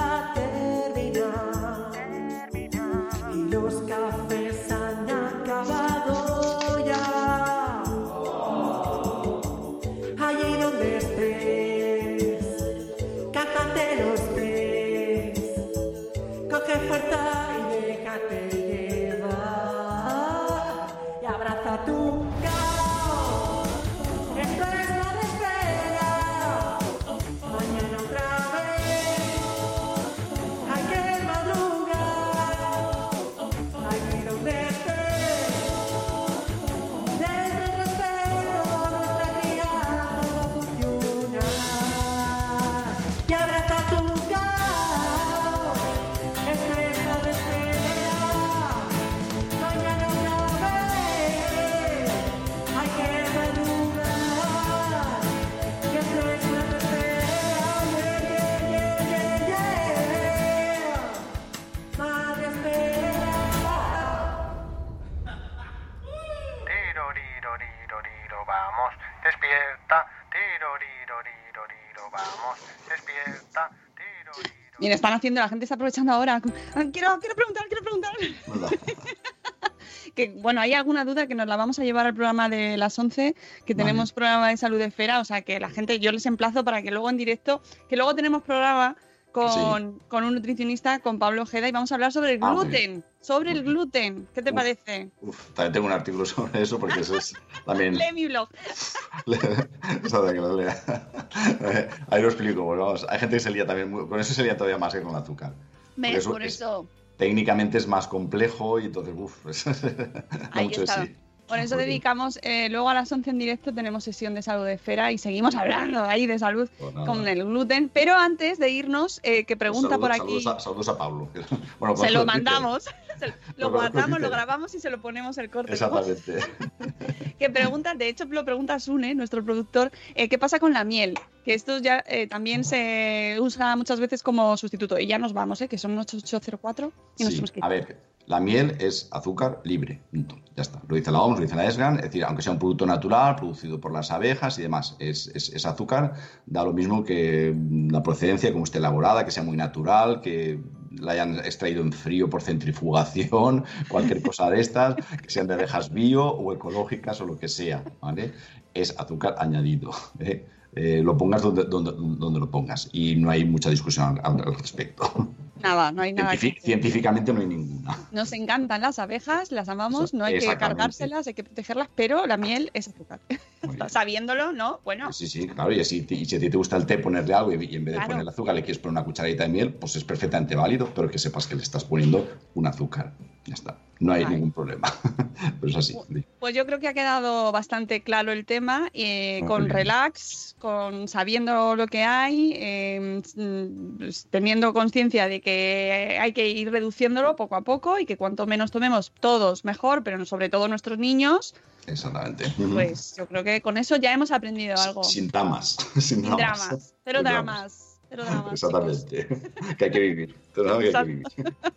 Mira, están haciendo, la gente está aprovechando ahora. Ah, Quiero, quiero preguntar, quiero preguntar. [laughs] que, bueno, hay alguna duda que nos la vamos a llevar al programa de las 11, que tenemos programa de salud de esfera, o sea que la gente, yo les emplazo para que luego en directo, que luego tenemos programa con, con un nutricionista, con Pablo Ojeda, y vamos a hablar sobre el Ah, gluten, sobre el gluten. ¿Qué te Uf. parece? Uf, también tengo un artículo [laughs] sobre eso porque eso es también... [laughs] Lee mi blog. [laughs] Ahí lo explico. Bueno, vamos, hay gente que se lía también, muy- con eso se lía todavía más que con el azúcar. Me- eso por es- eso. Técnicamente es más complejo y entonces, uff, Ahí mucho de sí. Por eso dedicamos, eh, luego a las 11 en directo tenemos sesión de salud de esfera y seguimos hablando ahí de salud Pues con el gluten. Pero antes de irnos, eh, que pregunta Saludos- por aquí, Saludos a, saludos a Pablo. [laughs] Bueno, se lo mandamos, [laughs] se- lo Lo guardamos, lo grabamos y se lo ponemos el corte. Exactamente. [laughs] Que pregunta, de hecho lo pregunta Sune, nuestro productor, eh, ¿qué pasa con la miel? Que esto ya eh, también se usa muchas veces como sustituto. Y ya nos vamos, ¿eh? que son 8804 y nos Sí, que ir. a ver, la miel es azúcar libre. Ya está. Lo dice la OMS, lo dice la ESGAN. Es decir, aunque sea un producto natural, producido por las abejas y demás, es, es- es azúcar. Da lo mismo que mm, la procedencia, como esté elaborada, que sea muy natural, que la hayan extraído en frío por centrifugación, [laughs] cualquier cosa de estas, que sean de abejas bio o ecológicas o lo que sea. ¿vale? Es azúcar añadido. [laughs] ¿eh? Eh, lo pongas donde, donde, donde lo pongas. Y no hay mucha discusión al, al respecto. [laughs] Nada, no hay nada. Científic- que- científicamente no hay ninguna. Nos encantan las abejas, las amamos, no hay que cargárselas, hay que protegerlas, pero la miel es azúcar. [laughs] Sabiéndolo, ¿no? Bueno, Sí, sí, claro, y, así, y si a ti te gusta el té, ponerle algo y, y en vez de Claro. ponerle azúcar le quieres poner una cucharadita de miel, pues es perfectamente válido, pero que sepas que le estás poniendo un azúcar. Ya está, no hay Vale. ningún problema. [laughs] pero es así. pues yo creo que ha quedado bastante claro el tema, eh, con bien. relax, con sabiendo lo que hay, eh, pues, teniendo conciencia de que hay que ir reduciéndolo poco a poco y que cuanto menos tomemos todos mejor, pero sobre todo nuestros niños, Exactamente. pues yo creo que con eso ya hemos aprendido algo. Sin dramas. [laughs] Sin Sin dramas. dramas, cero Sin dramas, cero dramas. Exactamente. [laughs] que hay que vivir. Lo que hay que vivir.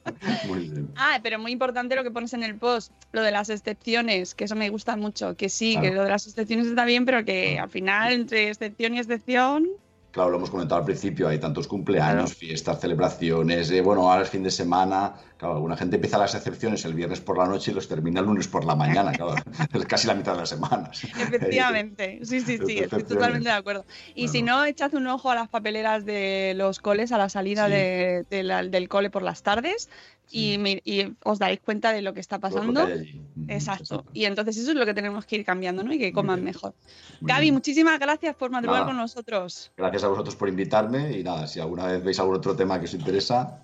[laughs] Muy bien. Ah, pero muy importante lo que pones en el post, lo de las excepciones, que eso me gusta mucho. Que sí, que lo de las excepciones está bien, pero que al final, entre excepción y excepción, Claro, lo hemos comentado al principio, hay tantos cumpleaños, fiestas, celebraciones, eh, bueno, ahora es fin de semana, claro, alguna gente empieza las excepciones el viernes por la noche y los termina el lunes por la mañana, claro, [laughs] es casi la mitad de las semanas. efectivamente. Sí, sí, sí, estoy totalmente de acuerdo. Y si no, echad un ojo a las papeleras de los coles a la salida Sí. de- de la- del cole por las tardes. Y, os dais cuenta de lo que está pasando. que. Mm, Exacto. Y entonces eso es lo que tenemos que ir cambiando, ¿no? Y que coman mejor. Muy Gaby, bien. muchísimas gracias por madrugar Nada. con nosotros. Gracias a vosotros por invitarme y nada, si alguna vez veis algún otro tema que os interesa,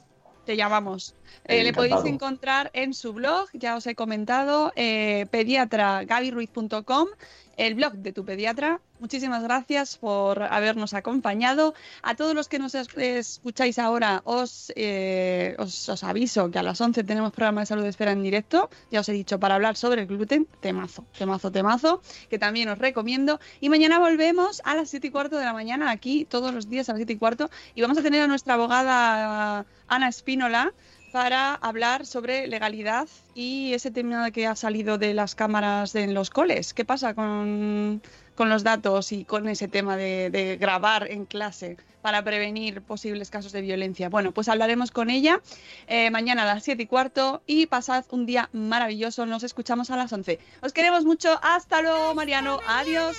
Te llamamos. Eh, le Encantado. podéis encontrar en su blog, ya os he comentado, eh, pediatragabyruiz.com, el blog de tu pediatra. Muchísimas gracias por habernos acompañado. A todos los que nos es- escucháis ahora, os, eh, os, os aviso que a las 11 tenemos programa de salud de espera en directo. Ya os he dicho, para hablar sobre el gluten, temazo, temazo, temazo, que también os recomiendo. Y mañana volvemos a las 7 y cuarto de la mañana, aquí todos los días a las 7 y cuarto. Y vamos a tener a nuestra abogada Ana Espínola para hablar sobre legalidad y ese tema que ha salido de las cámaras en los coles. ¿Qué pasa con, con los datos y con ese tema de, de grabar en clase para prevenir posibles casos de violencia? Bueno, pues hablaremos con ella eh, mañana a las 7 y cuarto y pasad un día maravilloso. Nos escuchamos a las 11. Os queremos mucho. Hasta luego, Mariano. Adiós.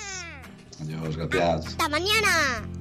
adiós, gracias. ¡Hasta mañana!